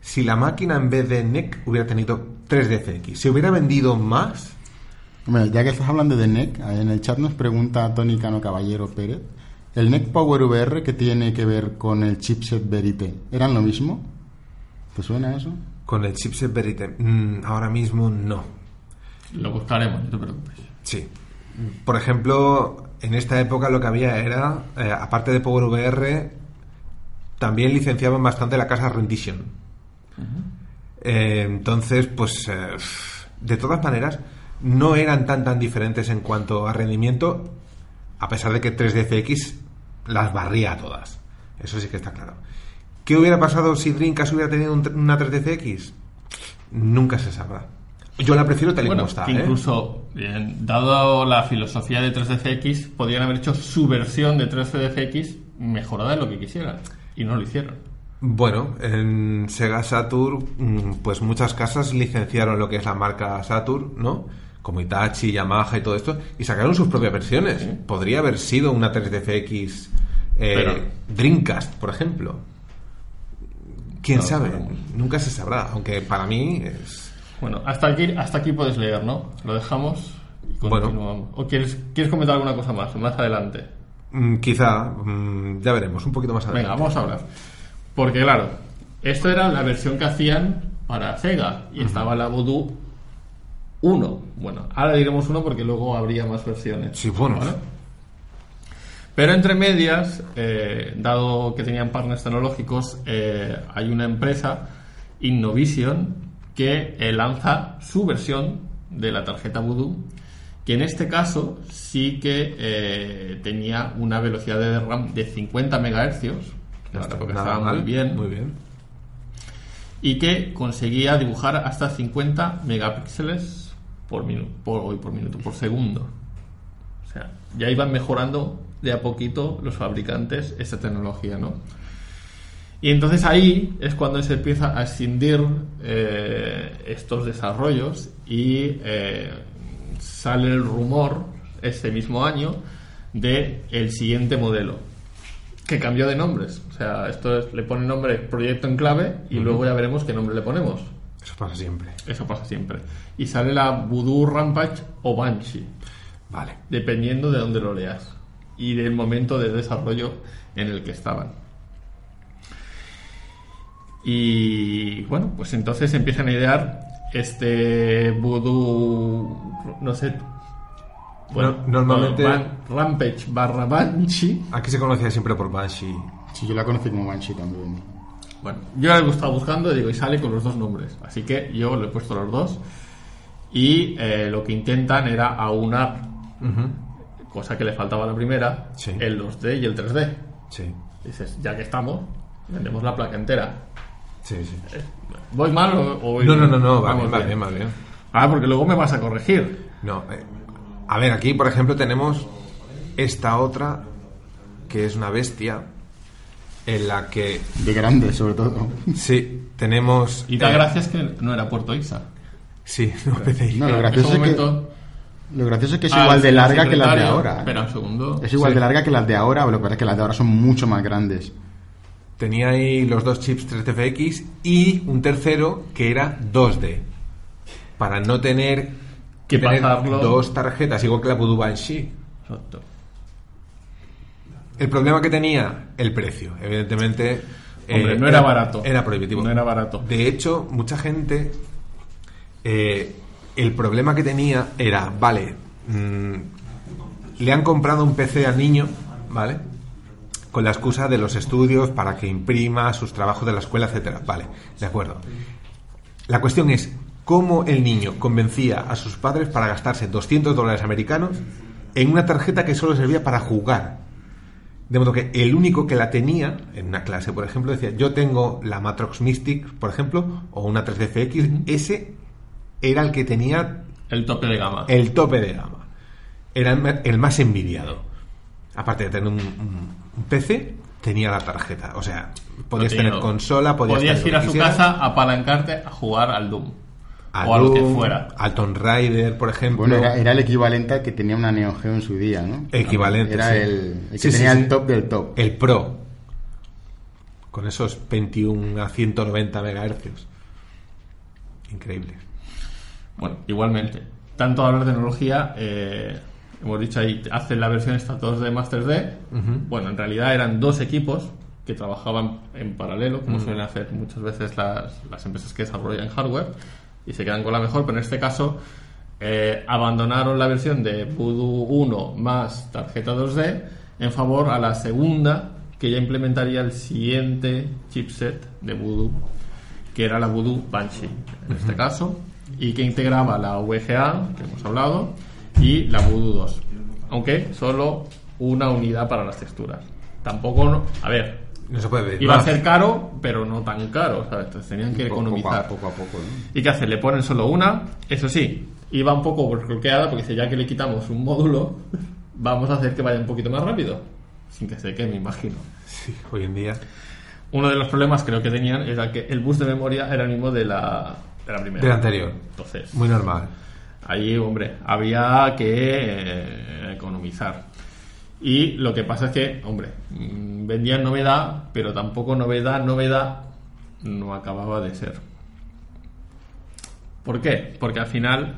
Speaker 5: si la máquina en vez de NEC hubiera tenido 3DFX? ¿Se hubiera vendido más?
Speaker 3: Hombre, ya que estás hablando de NEC, en el chat nos pregunta Tony Cano Caballero Pérez. ¿El NEC Power VR que tiene que ver con el chipset Verite eran lo mismo? ¿Te suena eso?
Speaker 5: Con el chipset Verite, mm, ahora mismo no.
Speaker 1: Lo buscaremos, no te preocupes.
Speaker 5: Sí. Por ejemplo, en esta época lo que había era, eh, aparte de Power VR, también licenciaban bastante la casa Rendition. Eh, entonces, pues, eh, de todas maneras, no eran tan tan diferentes en cuanto a rendimiento, a pesar de que 3DFX las barría a todas. Eso sí que está claro. ¿Qué hubiera pasado si Dreamcast hubiera tenido un una 3DFX? Nunca se sabrá. Yo la prefiero tal y
Speaker 1: Bueno,
Speaker 5: como está.
Speaker 1: que
Speaker 5: ¿eh?
Speaker 1: incluso, bien, dado la filosofía de 3DFX, podrían haber hecho su versión de 3DFX mejorada en lo que quisieran. Y no lo hicieron.
Speaker 5: Bueno, en Sega Saturn, mm, pues muchas casas licenciaron lo que es la marca Saturn, ¿no? Como Itachi, Yamaha y todo esto, y sacaron sus propias versiones. Podría haber sido una 3DFX eh,
Speaker 1: Pero-
Speaker 5: Dreamcast, por ejemplo. ¿Quién
Speaker 1: No
Speaker 5: sabe? Nunca se sabrá, aunque para mí es...
Speaker 1: Bueno, hasta aquí, hasta aquí puedes leer, ¿no? Lo dejamos y
Speaker 5: Bueno.
Speaker 1: continuamos. ¿O quieres, quieres comentar alguna cosa más, más adelante?
Speaker 5: mm, quizá, mm, ya veremos, un poquito más adelante.
Speaker 1: Venga, vamos a hablar. Porque claro, esto era la versión que hacían para Sega y estaba la Voodoo 1. Bueno, ahora diremos 1 porque luego habría más versiones.
Speaker 5: Sí, bueno.
Speaker 1: ¿vale? Pero entre medias, eh, dado que tenían partners tecnológicos, eh, hay una empresa, Innovision, que eh, lanza su versión de la tarjeta Voodoo, que en este caso sí que eh, tenía una velocidad de RAM de 50 MHz, que
Speaker 5: Ya
Speaker 1: hasta
Speaker 5: está,
Speaker 1: porque estaba muy
Speaker 5: mal,
Speaker 1: bien,
Speaker 5: Muy bien.
Speaker 1: y que conseguía dibujar hasta 50 megapíxeles por minuto, por, hoy por minuto, por segundo. O sea, ya iban mejorando de a poquito los fabricantes esta tecnología, ¿no? Y entonces ahí es cuando se empieza a escindir eh, estos desarrollos y eh, sale el rumor este mismo año de el siguiente modelo que cambió de nombres. O sea, esto es- le pone nombre Proyecto en clave y luego ya veremos qué nombre le ponemos.
Speaker 5: Eso pasa siempre.
Speaker 1: Eso pasa siempre. Y sale la Voodoo Rampage o Banshee,
Speaker 5: Vale.
Speaker 1: dependiendo de dónde lo leas y del momento de desarrollo en el que estaban. Y bueno, pues entonces empiezan a idear este Voodoo, no sé. Bueno,
Speaker 5: No- normalmente-
Speaker 1: Ban- Rampage barra Banshee.
Speaker 5: Aquí se conocía siempre por Banshee.
Speaker 3: Sí, yo la conocí como Banshee también.
Speaker 1: Bueno, yo la he estado buscando digo, y sale con los dos nombres. Así que yo le he puesto los dos. Y eh, lo que intentan era aunar, cosa que le faltaba a la primera,
Speaker 5: Sí.
Speaker 1: el 2D y el 3D.
Speaker 5: Sí.
Speaker 1: Dices, ya que estamos, vendemos la placa entera.
Speaker 5: Sí, sí.
Speaker 1: ¿Voy mal o, o voy
Speaker 5: No, no, no, no, va
Speaker 1: Vamos
Speaker 5: bien, va bien, va bien.
Speaker 1: Ah, porque luego me vas a corregir.
Speaker 5: No, eh, a ver, aquí, por ejemplo, tenemos esta otra que es una bestia en la que
Speaker 3: De grande, sobre todo.
Speaker 5: sí tenemos
Speaker 1: Y da
Speaker 5: eh,
Speaker 1: gracias que no era Puerto Isa.
Speaker 5: Sí, no PCI.
Speaker 3: No, lo gracioso, es que, lo gracioso es que es
Speaker 1: Ah,
Speaker 3: igual de larga que las de ahora. ¿eh?
Speaker 1: Espera un segundo.
Speaker 3: Es igual
Speaker 5: Sí.
Speaker 3: de larga que las de ahora, lo que pasa es que las de ahora son mucho más grandes.
Speaker 5: Tenía ahí los dos chips 3DFX y un tercero que era 2D. Para no tener
Speaker 1: Que
Speaker 5: tener
Speaker 1: pasarlo.
Speaker 5: dos tarjetas, igual que la Voodoo Banshee.
Speaker 1: Exacto.
Speaker 5: El problema que tenía, el precio. Evidentemente. eh,
Speaker 1: Hombre, no era barato.
Speaker 5: Era prohibitivo.
Speaker 1: No era barato.
Speaker 5: De hecho, mucha gente. eh, el problema que tenía era, vale, mm, le han comprado un PC al niño, ¿vale? Con la excusa de los estudios para que imprima sus trabajos de la escuela, etcétera. Vale, de acuerdo. La cuestión es cómo el niño convencía a sus padres para gastarse 200 dólares americanos en una tarjeta que solo servía para jugar. De modo que el único que la tenía en una clase, por ejemplo, decía, yo tengo la Matrox Mystic, por ejemplo, o una 3DFX, ese era el que tenía
Speaker 1: El tope de gama.
Speaker 5: el tope de gama. Era el más envidiado. Aparte de tener un PC, tenía la tarjeta. O sea, podías
Speaker 1: No
Speaker 5: tener consola, podías,
Speaker 1: Podías
Speaker 5: tener
Speaker 1: ir a su casa a apalancarte a jugar al Doom.
Speaker 5: A
Speaker 1: o a lo que fuera.
Speaker 5: Al Tomb Raider, por ejemplo.
Speaker 3: Bueno, era, era el equivalente al que tenía una Neo Geo en su día, ¿no?
Speaker 5: Equivalente,
Speaker 3: Era
Speaker 5: sí.
Speaker 3: el, el que
Speaker 5: sí,
Speaker 3: tenía
Speaker 5: sí.
Speaker 3: el top del top.
Speaker 5: El Pro. Con esos 21 a 190 megahercios. Increíble.
Speaker 1: Bueno, igualmente. Tanto hablar de tecnología, eh, hemos dicho ahí, hacen la versión esta 2D Master D. Bueno, en realidad eran dos equipos que trabajaban en paralelo, como suelen hacer muchas veces las, las empresas que desarrollan hardware, y se quedan con la mejor, pero en este caso eh, abandonaron la versión de Voodoo 1 más tarjeta 2D en favor a la segunda que ya implementaría el siguiente chipset de Voodoo que era la Voodoo Banshee en este caso y que integraba la VGA que hemos hablado y la Voodoo 2 aunque solo una unidad para las texturas tampoco no- a ver
Speaker 5: No se puede
Speaker 1: iba a ser caro pero no tan caro ¿sabes? entonces tenían que
Speaker 3: Poco- poco a-
Speaker 1: economizar
Speaker 3: Poco a poco, ¿no?
Speaker 1: ¿Y qué hace? Le ponen solo una. Eso sí, iba un poco bloqueada porque dice, ya que le quitamos un módulo, vamos a hacer que vaya un poquito más rápido. Sin que se quede, me imagino.
Speaker 5: Sí, hoy en día.
Speaker 1: Uno de los problemas creo que tenían era que el bus de memoria era el mismo de la, de la primera.
Speaker 5: Del anterior.
Speaker 1: Entonces,
Speaker 5: Muy normal.
Speaker 1: Ahí, hombre, había que eh, economizar. Y lo que pasa es que, hombre, mm, vendían novedad, pero tampoco novedad, novedad no acababa de ser. ¿Por qué? Porque al final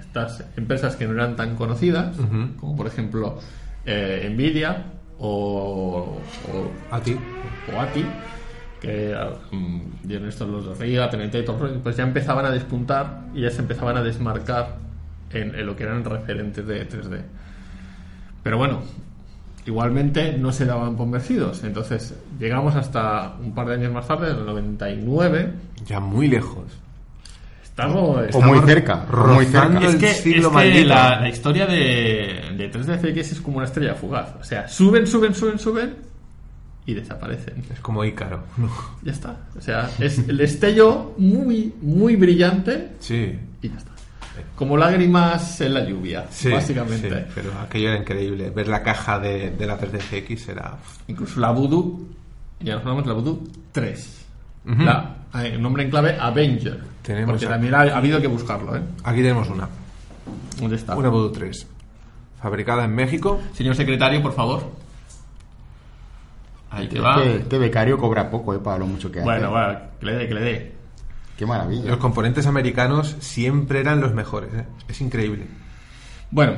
Speaker 1: estas empresas que no eran tan conocidas, como por ejemplo eh, Nvidia o, o ATI, que mm, dieron estos los de Riga, TNT y todo, pues ya empezaban a despuntar y ya se empezaban a desmarcar en, en lo que eran referentes de 3D. Pero bueno, igualmente no se daban por vencidos. Entonces llegamos hasta un par de años más tarde, en el 99.
Speaker 5: Ya muy lejos.
Speaker 1: Estamos,
Speaker 3: O muy cerca, o muy cerca.
Speaker 1: es
Speaker 5: el
Speaker 1: que,
Speaker 5: siglo
Speaker 1: es que
Speaker 5: maldito.
Speaker 1: la, la historia de, de 3DFX es como una estrella fugaz. O sea, suben, suben, suben, suben y desaparecen.
Speaker 5: Es como Ícaro.
Speaker 1: Ya está. O sea, es el destello muy, muy brillante
Speaker 5: Sí.
Speaker 1: y ya está. Como lágrimas en la lluvia,
Speaker 5: Sí,
Speaker 1: básicamente.
Speaker 5: sí, pero aquello era increíble. Ver la caja de, de la 3DFX era.
Speaker 1: Incluso la Voodoo, ya nos hablamos de la Voodoo 3.
Speaker 5: Ujú.
Speaker 1: La, eh, el nombre en clave Avenger.
Speaker 5: Tenemos
Speaker 1: porque
Speaker 5: aquí.
Speaker 1: también ha, ha habido que buscarlo, ¿eh?
Speaker 5: Aquí tenemos una.
Speaker 1: ¿Dónde está?
Speaker 5: Una Voodoo 3. Fabricada en México.
Speaker 1: Señor secretario, por favor. Ahí
Speaker 3: Este,
Speaker 1: va.
Speaker 3: este becario cobra poco, ¿eh? Para lo mucho que hace.
Speaker 1: Bueno, bueno, que le dé, que le dé.
Speaker 3: Qué maravilla.
Speaker 5: Los componentes americanos siempre eran los mejores. ¿eh? Es increíble.
Speaker 1: Bueno,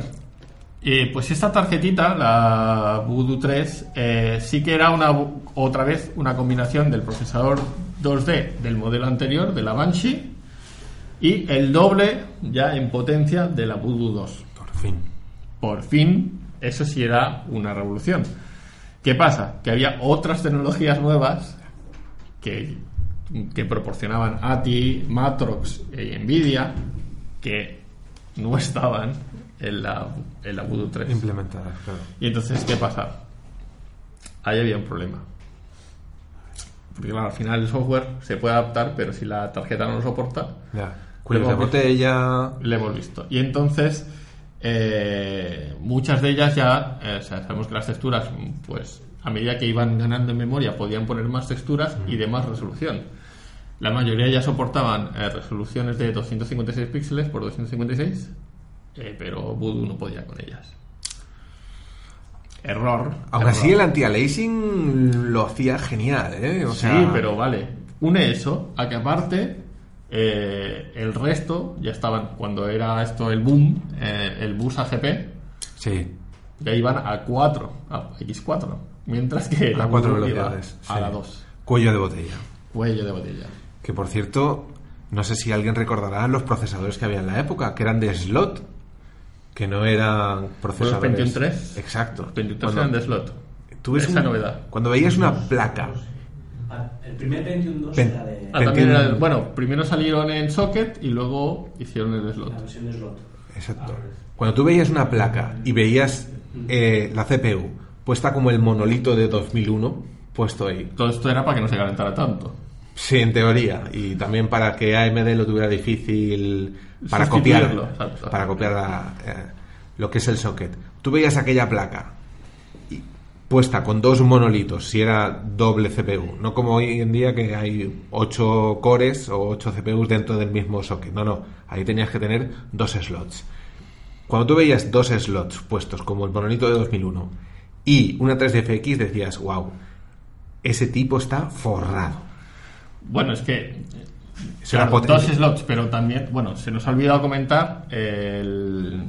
Speaker 1: eh, pues esta tarjetita, la Voodoo 3, eh, sí que era una otra vez una combinación del procesador 2D del modelo anterior, de la Banshee, y el doble ya en potencia de la Voodoo 2.
Speaker 5: Por fin.
Speaker 1: Por fin, eso sí era una revolución. ¿Qué pasa? Que había otras tecnologías nuevas que, que proporcionaban ATI, Matrox y Nvidia que no estaban en la, en la Voodoo 3.
Speaker 5: Implementadas, claro.
Speaker 1: Y entonces, ¿qué pasa? Ahí había un problema. Porque claro, al final el software se puede adaptar, pero si la tarjeta no lo soporta,
Speaker 5: Ya. Cuellos de
Speaker 1: Luego,
Speaker 5: botella.
Speaker 1: le hemos visto. Y entonces, eh, muchas de ellas ya, eh, o sea, sabemos que las texturas, pues a medida que iban ganando en memoria, podían poner más texturas y de más resolución. La mayoría ya soportaban eh, resoluciones de 256 píxeles por 256, eh, pero Voodoo no podía con ellas. Error.
Speaker 5: Aún
Speaker 1: error.
Speaker 5: así, el anti-aliasing lo hacía genial, ¿eh? O sea,
Speaker 1: Sí, pero vale. Une eso a que aparte eh, el resto ya estaban, cuando era esto el boom, eh, el bus AGP,
Speaker 5: Sí.
Speaker 1: ya iban a 4, a X4. Mientras que
Speaker 5: A
Speaker 1: la
Speaker 5: cuatro
Speaker 1: Voodoo iba
Speaker 5: velocidades.
Speaker 1: a
Speaker 5: sí.
Speaker 1: la 2.
Speaker 5: Cuello de botella.
Speaker 1: Cuello de botella.
Speaker 5: Que por cierto, no sé si alguien recordará los procesadores que había en la época, que eran de slot, que no eran procesadores.
Speaker 1: Pentium 3?
Speaker 5: Exacto.
Speaker 1: Los 23
Speaker 5: Cuando
Speaker 1: eran de slot.
Speaker 5: tú ves
Speaker 1: Esa
Speaker 5: un-
Speaker 1: novedad.
Speaker 5: Cuando veías una placa,
Speaker 2: Ah, El primer Pentium 2
Speaker 5: Pen-
Speaker 2: era de
Speaker 1: Ah, también
Speaker 5: Pentium-
Speaker 1: era el- bueno, primero salieron en socket y luego hicieron el slot.
Speaker 2: la versión de slot.
Speaker 5: exacto. Cuando tú veías una placa y veías eh, la CPU puesta como el monolito de 2001 puesto ahí.
Speaker 1: Todo esto era para que no se calentara tanto.
Speaker 5: Sí, en teoría. Y también para que AMD lo tuviera difícil para copiar,
Speaker 1: exacto.
Speaker 5: para copiar la, eh, lo que es el socket. Tú veías aquella placa y- puesta con dos monolitos, si era doble CPU, no como hoy en día que hay ocho cores o ocho CPUs dentro del mismo socket. No, no, ahí tenías que tener dos slots. Cuando tú veías dos slots puestos como el monolito de 2001 y una 3DFX decías, wow, ese tipo está forrado.
Speaker 1: Bueno, es que. Claro,
Speaker 5: pot-
Speaker 1: dos slots, pero también. Bueno, se nos ha olvidado comentar el.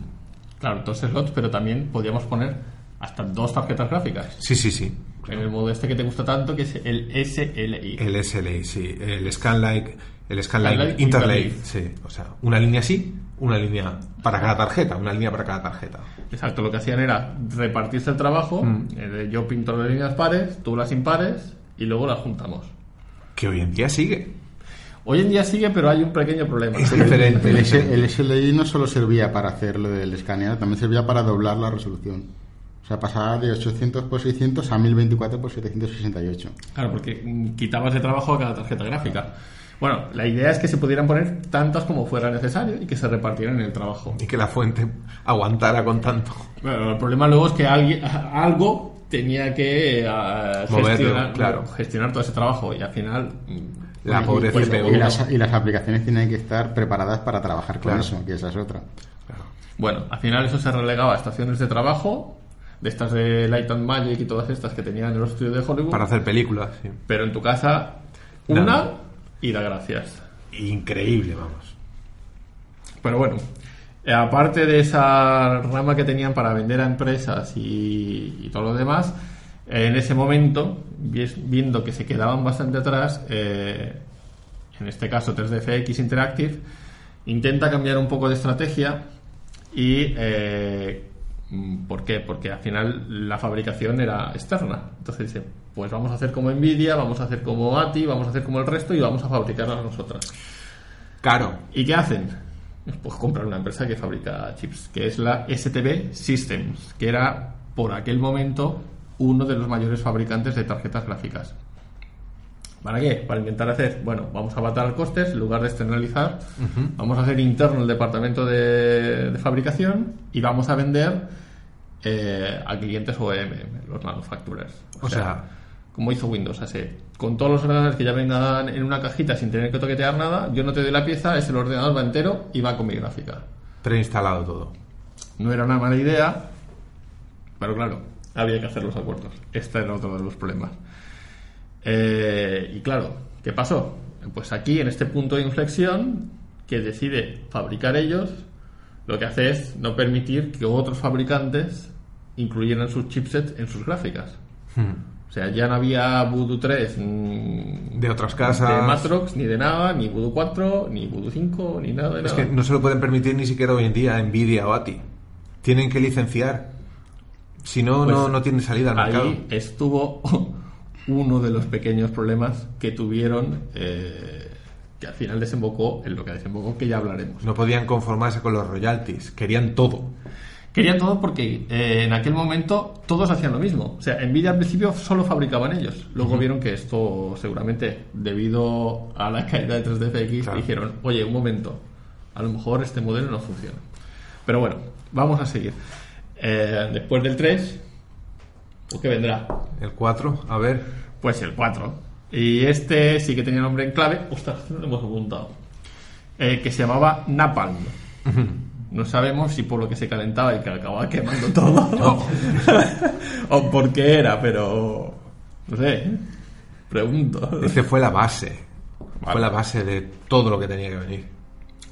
Speaker 1: Claro, dos slots, pero también podíamos poner hasta dos tarjetas gráficas.
Speaker 5: Sí, sí, sí.
Speaker 1: En el modo este que te gusta tanto, que es el SLI.
Speaker 5: El SLI, sí. El Scanlike, el Scanlike
Speaker 1: Scanlike
Speaker 5: Interlake, sí. O sea, una línea así, una línea para cada tarjeta, una línea para cada tarjeta.
Speaker 1: Exacto, lo que hacían era repartirse el trabajo.
Speaker 5: Mm.
Speaker 1: eh, yo pinto las líneas pares, tú las impares y luego las juntamos.
Speaker 5: Que hoy en día sigue.
Speaker 1: Hoy en día sigue, pero hay un pequeño problema.
Speaker 5: Es diferente.
Speaker 3: El, SLI no solo servía para hacer lo del escaneado, también servía para doblar la resolución. O sea, pasaba de 800 por 600 a 1024 por 768.
Speaker 1: Claro, porque quitabas de trabajo a cada tarjeta gráfica. Bueno, la idea es que se pudieran poner tantas como fuera necesario y que se repartieran en el trabajo.
Speaker 5: Y que la fuente aguantara con tanto.
Speaker 1: Bueno, el problema luego es que alguien, algo tenía que
Speaker 5: Moverlo,
Speaker 1: gestionar,
Speaker 5: claro.
Speaker 1: gestionar todo ese trabajo y al final...
Speaker 5: La
Speaker 1: y-
Speaker 5: pobre
Speaker 1: y- pues,
Speaker 5: CPU.
Speaker 3: Y las, y las aplicaciones tienen que estar preparadas para trabajar con
Speaker 5: Claro.
Speaker 3: eso, que esa es otra.
Speaker 1: Bueno, al final eso se relegaba a estaciones de trabajo, de estas de Light and Magic y todas estas que tenían en los estudios de Hollywood,
Speaker 5: Para hacer películas, sí.
Speaker 1: pero en tu casa una
Speaker 5: Nada.
Speaker 1: y da gracias.
Speaker 5: Increíble, vamos.
Speaker 1: Pero bueno, aparte de esa rama que tenían para vender a empresas y, y todo lo demás, eh, en ese momento, vi- viendo que se quedaban bastante atrás, eh, en este caso 3DFX Interactive, intenta cambiar un poco de estrategia y... eh, mm, ¿Por qué? Porque al final la fabricación era externa. Entonces dice, pues vamos a hacer como Nvidia, vamos a hacer como ATI, vamos a hacer como el resto y vamos a fabricarlas nosotras.
Speaker 5: Caro.
Speaker 1: ¿Y qué hacen? Pues comprar una empresa que fabrica chips, que es la STB Systems, que era por aquel momento uno de los mayores fabricantes de tarjetas gráficas. ¿Para qué? Para intentar hacer, bueno, vamos a abatar costes en lugar de externalizar, vamos a hacer interno el departamento de, de fabricación y vamos a vender eh, a clientes OEM, los manufacturers.
Speaker 5: O sea,
Speaker 1: como hizo Windows, así. Con todos los ordenadores que ya vengan en una cajita sin tener que toquetear nada, yo no te doy la pieza, es el ordenador va entero y va con mi gráfica.
Speaker 5: Preinstalado todo.
Speaker 1: No era una mala idea, pero claro, había que hacer los acuerdos. Este era otro de los problemas. Eh, y claro, ¿qué pasó? Pues aquí, en este punto de inflexión, que decide fabricar ellos, lo que hace es no permitir que otros fabricantes incluyeran sus chipsets en sus gráficas. O sea, ya no había Voodoo 3 mm,
Speaker 5: De otras casas.
Speaker 1: de Matrox, ni de nada, ni Voodoo 4, ni Voodoo 5, ni nada de
Speaker 5: Es
Speaker 1: nada.
Speaker 5: que no se lo pueden permitir ni siquiera hoy en día Nvidia o ATI. Tienen que licenciar. Si no,
Speaker 1: Pues
Speaker 5: no, no tiene salida al mercado.
Speaker 1: Ahí estuvo uno de los pequeños problemas que tuvieron, eh, que al final desembocó en lo que desembocó, que ya hablaremos.
Speaker 5: No podían conformarse con los royalties. Querían todo.
Speaker 1: Querían todo porque eh, en aquel momento todos hacían lo mismo. O sea, Nvidia al principio solo fabricaban ellos. Luego vieron que esto, seguramente, debido a la caída de 3DFX,
Speaker 5: Claro.
Speaker 1: dijeron, oye, un momento, a lo mejor este modelo no funciona. Pero bueno, vamos a seguir. Eh, después del 3, ¿o qué vendrá?
Speaker 5: El 4, a ver.
Speaker 1: Pues el 4. Y este sí que tenía nombre en clave. Ostras, no lo hemos apuntado. Eh, que se llamaba Napalm. No sabemos si por lo que se calentaba y que acababa quemando todo. o por qué era, pero. No sé. Pregunto.
Speaker 5: Este fue la base.
Speaker 1: Vale.
Speaker 5: Fue la base de todo lo que tenía que venir.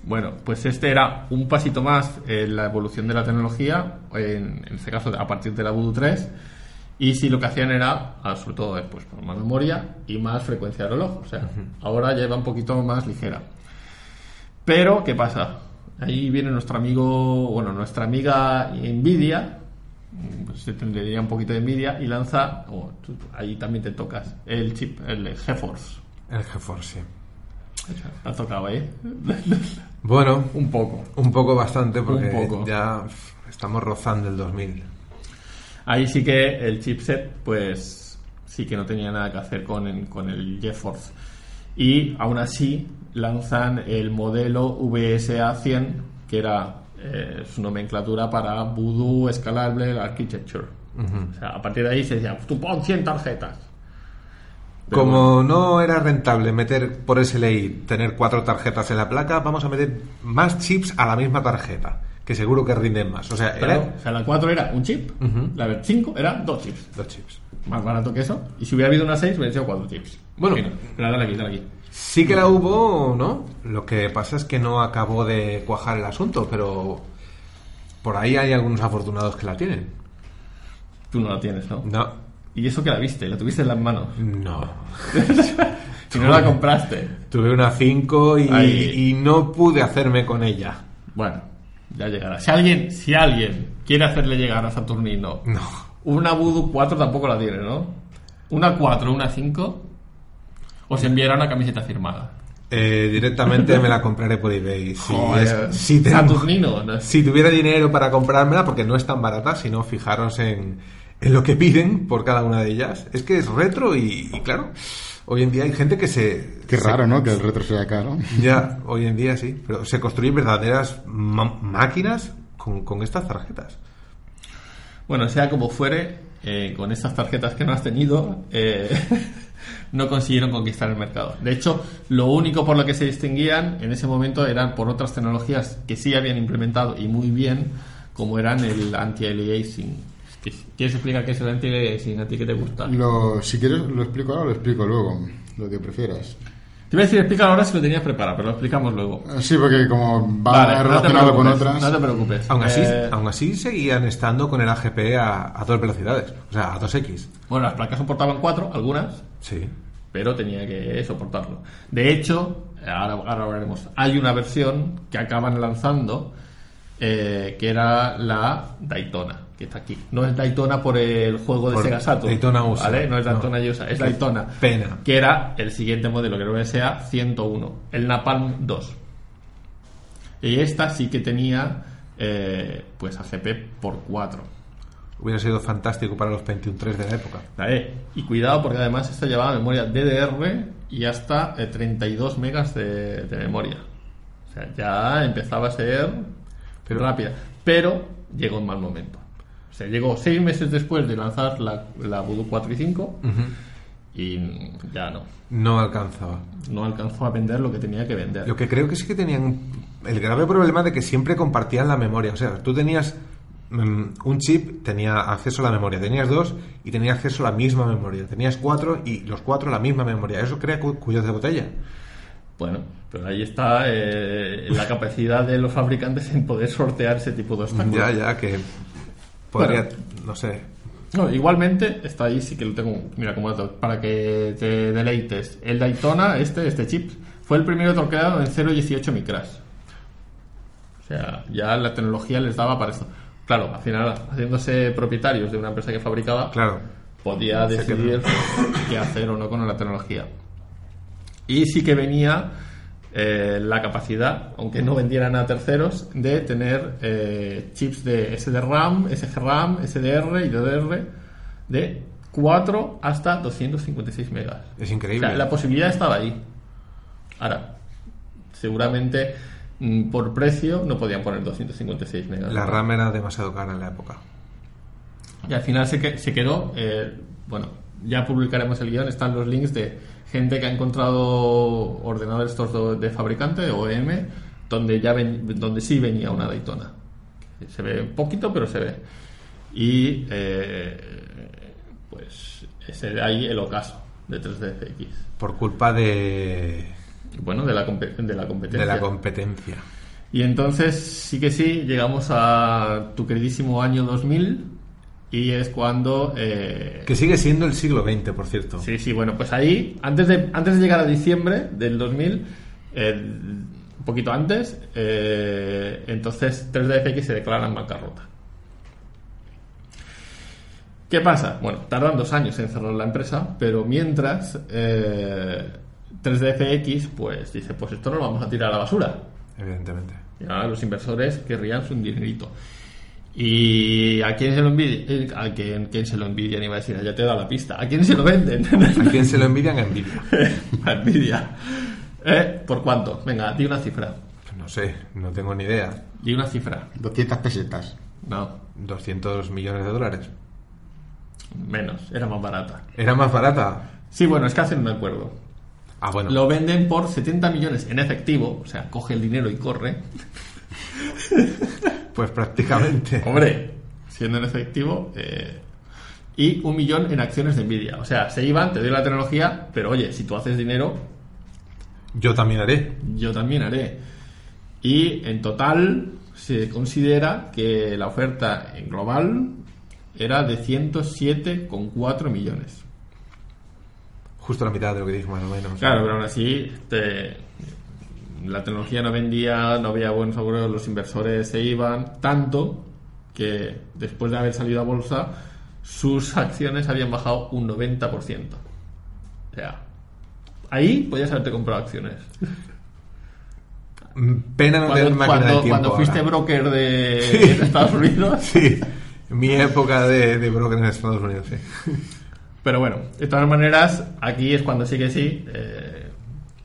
Speaker 1: Bueno, pues este era un pasito más en la evolución de la tecnología, en, en este caso a partir de la Voodoo 3, y si lo que hacían era, ah, sobre todo, pues por más memoria y más frecuencia de reloj, o sea, ahora ya va un poquito más ligera. Pero, ¿qué pasa? Ahí viene nuestro amigo, bueno, nuestra amiga Nvidia, mm, pues se tendría un poquito de Nvidia, y lanza, oh, tú- ahí también te tocas, el chip, el GeForce.
Speaker 5: El GeForce, sí.
Speaker 1: Te ha tocado, ¿eh?
Speaker 5: Bueno,
Speaker 1: un poco.
Speaker 5: un poco bastante porque
Speaker 1: poco.
Speaker 5: ya estamos rozando el 2000.
Speaker 1: Ahí sí que el chipset, pues sí que no tenía nada que hacer con, el- con el GeForce. Y aún así lanzan el modelo VSA 100, que era eh, su nomenclatura para Voodoo Scalable Architecture. O sea, a partir de ahí se decía, tú pon 100 tarjetas. Pero
Speaker 5: Como no era rentable meter por SLI, tener cuatro tarjetas en la placa, vamos a meter más chips a la misma tarjeta, que seguro que rinden más. O sea,
Speaker 1: Claro,
Speaker 5: era
Speaker 1: o sea, la 4 era un chip,
Speaker 5: Ujú.
Speaker 1: la 5 era dos chips.
Speaker 5: dos chips.
Speaker 1: Más barato que eso. Y si hubiera habido una 6, hubiera sido 4 chips.
Speaker 5: Bueno.
Speaker 1: Dale aquí, dale aquí.
Speaker 5: Sí que la hubo, ¿no? Lo que pasa es que no acabó de cuajar el asunto, pero por ahí hay algunos afortunados que la tienen.
Speaker 1: Tú no la tienes, ¿no?
Speaker 5: No,
Speaker 1: Y eso que la viste, la tuviste en las manos.
Speaker 5: no.
Speaker 1: Si no la compraste.
Speaker 5: Tuve una 5 y, no pude hacerme con ella.
Speaker 1: Bueno, ya llegará. Si alguien, si alguien quiere hacerle llegar a Saturnino
Speaker 5: No.
Speaker 1: una Voodoo 4 tampoco la tiene, ¿no? Una 4, una 5, os enviará una camiseta firmada.
Speaker 5: Eh, directamente me la compraré por eBay. Si,
Speaker 1: Joder,
Speaker 5: es- si tengo-
Speaker 1: Saturnino. ¿no?
Speaker 5: si tuviera dinero para comprármela, porque no es tan barata, sino fijaros en, en lo que piden por cada una de ellas. Es que es retro y, y claro, hoy en día hay gente que se...
Speaker 3: Qué
Speaker 5: se-
Speaker 3: raro, ¿no? Que el retro sea caro.
Speaker 5: Ya, hoy en día sí, pero se construyen verdaderas máquinas con, con estas tarjetas.
Speaker 1: Bueno, sea como fuere, eh, con estas tarjetas que no has tenido, eh, no consiguieron conquistar el mercado. De hecho, lo único por lo que se distinguían en ese momento eran por otras tecnologías que sí habían implementado y muy bien, como eran el anti-aliasing. Que- ¿Quieres explicar qué es el anti-aliasing? ¿A ti qué te gusta?
Speaker 3: Lo, si quieres, lo explico ahora o lo explico luego. Lo que prefieras.
Speaker 1: Te iba a decir explicar ahora si lo tenías preparado, pero lo explicamos luego.
Speaker 3: Eh, Sí, porque como va
Speaker 1: Vale, no te
Speaker 3: relacionado con otras.
Speaker 1: No te preocupes.
Speaker 5: Aún así,
Speaker 1: Eh,
Speaker 5: aún así seguían estando con el AGP a, a dos velocidades, o sea, a 2X.
Speaker 1: Bueno, las placas soportaban cuatro, algunas,
Speaker 5: Sí.
Speaker 1: pero tenía que soportarlo. De hecho, ahora, ahora hablaremos, hay una versión que acaban lanzando eh, que era la Daytona, que está aquí. No es Daytona por el juego de Sega Saturn.
Speaker 5: Daytona USA.
Speaker 1: ¿vale? No es Daytona
Speaker 5: No.
Speaker 1: USA, es Daytona.
Speaker 5: pena.
Speaker 1: Que era el siguiente modelo, que creo que sea 101, el Napalm 2. Y esta sí que tenía eh, pues AGP por 4.
Speaker 5: Hubiera sido fantástico para los 21.3 de la época.
Speaker 1: Vale, Y cuidado porque además esta llevaba memoria DDR y hasta eh, 32 megas de, de memoria. O sea, ya empezaba a ser
Speaker 5: Pero-
Speaker 1: rápida. Pero llegó en mal momento. O sea, llegó seis meses después de lanzar la, la Voodoo 4 y 5 y ya no.
Speaker 5: No alcanzaba.
Speaker 1: No alcanzó a vender lo que tenía que vender.
Speaker 5: Lo que creo que sí que tenían el grave problema de que siempre compartían la memoria. O sea, tú tenías mm, un chip, tenía acceso a la memoria. Tenías dos y tenía acceso a la misma memoria. Tenías cuatro y los cuatro la misma memoria. Eso crea cu- cuellos de botella.
Speaker 1: Bueno, pero ahí está eh, la capacidad de los fabricantes en poder sortear ese tipo de obstáculos.
Speaker 5: Ya, ya, que podría,
Speaker 1: Bueno.
Speaker 5: no sé.
Speaker 1: No, igualmente, está ahí, sí que lo tengo, mira, como dato, para que te deleites. El Daytona, este, este chip, fue el primero torqueado en 0.18 micras. O sea, ya la tecnología les daba para esto. Claro, al final, haciéndose propietarios de una empresa que fabricaba,
Speaker 5: Claro.
Speaker 1: podía
Speaker 5: Sé
Speaker 1: decidir qué hacer o no con la tecnología. Y sí que venía eh, la capacidad, aunque no vendieran a terceros, de tener eh, chips de SDRAM, SGRAM, SDR y DDR de 4 hasta 256 megas.
Speaker 5: Es increíble.
Speaker 1: O sea, la posibilidad estaba ahí. Ahora, seguramente mm, por precio no podían poner 256 megas.
Speaker 5: La RAM era demasiado cara en la época.
Speaker 1: Y al final se, que- se quedó, eh, bueno, ya publicaremos el guion, están los links de gente que ha encontrado ordenadores estos de fabricante, OEM, donde, ya ven- donde sí venía una Daytona. Se ve poquito, pero se ve. Y eh, pues ese de ahí el ocaso de 3DFX.
Speaker 5: Por culpa de,
Speaker 1: Bueno, de la, de la competencia.
Speaker 5: de la competencia.
Speaker 1: Y entonces, sí que sí, llegamos a tu queridísimo año 2000 y es cuando... eh,
Speaker 5: Que sigue siendo el siglo XX, por cierto.
Speaker 1: Sí, sí, bueno, pues ahí, antes de, antes de llegar a diciembre del 2000, eh, un poquito antes, eh, entonces 3DFX se declara en bancarrota. ¿Qué pasa? Bueno, tardan dos años en cerrar la empresa, pero mientras eh, 3DFX pues dice, pues esto no lo vamos a tirar a la basura.
Speaker 5: Evidentemente.
Speaker 1: Y ahora los inversores querrían su dinerito. ¿Y a quién se lo envidia? Eh, ¿A quién, quién se lo envidian? Iba a decir, ya te he dado la pista. ¿A quién se lo venden?
Speaker 5: ¿A quién se lo envidian? A Nvidia.
Speaker 1: a Nvidia. ¿Eh? ¿Por cuánto? Venga, di una cifra.
Speaker 5: No sé, no tengo ni idea.
Speaker 1: Di una cifra.
Speaker 3: 200 pesetas.
Speaker 1: No,
Speaker 5: 200 millones de dólares.
Speaker 1: menos. Era más barata.
Speaker 5: ¿Era más barata?
Speaker 1: Sí, bueno, es que hacen un acuerdo.
Speaker 5: Ah, bueno.
Speaker 1: Lo venden por 70 millones en efectivo, o sea, coge el dinero y corre.
Speaker 5: Pues prácticamente.
Speaker 1: Hombre, siendo en efectivo. eh, y un millón en acciones de Nvidia. O sea, se iban, te doy la tecnología, pero oye, si tú haces dinero,
Speaker 5: Yo también haré.
Speaker 1: yo también haré. Y en total se considera que la oferta en global era de 107,4 millones.
Speaker 5: Justo la mitad de lo que dijo más o menos.
Speaker 1: Claro, pero aún así te- la tecnología no vendía, no había buenos augurios, los inversores se iban tanto que después de haber salido a bolsa sus acciones habían bajado un 90%. O sea, ahí podías haberte comprado acciones.
Speaker 5: Mm, Pena no tener
Speaker 1: Cuando,
Speaker 5: máquina
Speaker 1: cuando-
Speaker 5: tiempo.
Speaker 1: cuando fuiste
Speaker 5: ahora.
Speaker 1: broker de,
Speaker 5: Sí.
Speaker 1: de Estados Unidos.
Speaker 5: Sí, mi época de, de broker en Estados Unidos, sí.
Speaker 1: Pero bueno, de todas maneras, aquí es cuando sí que sí. Eh,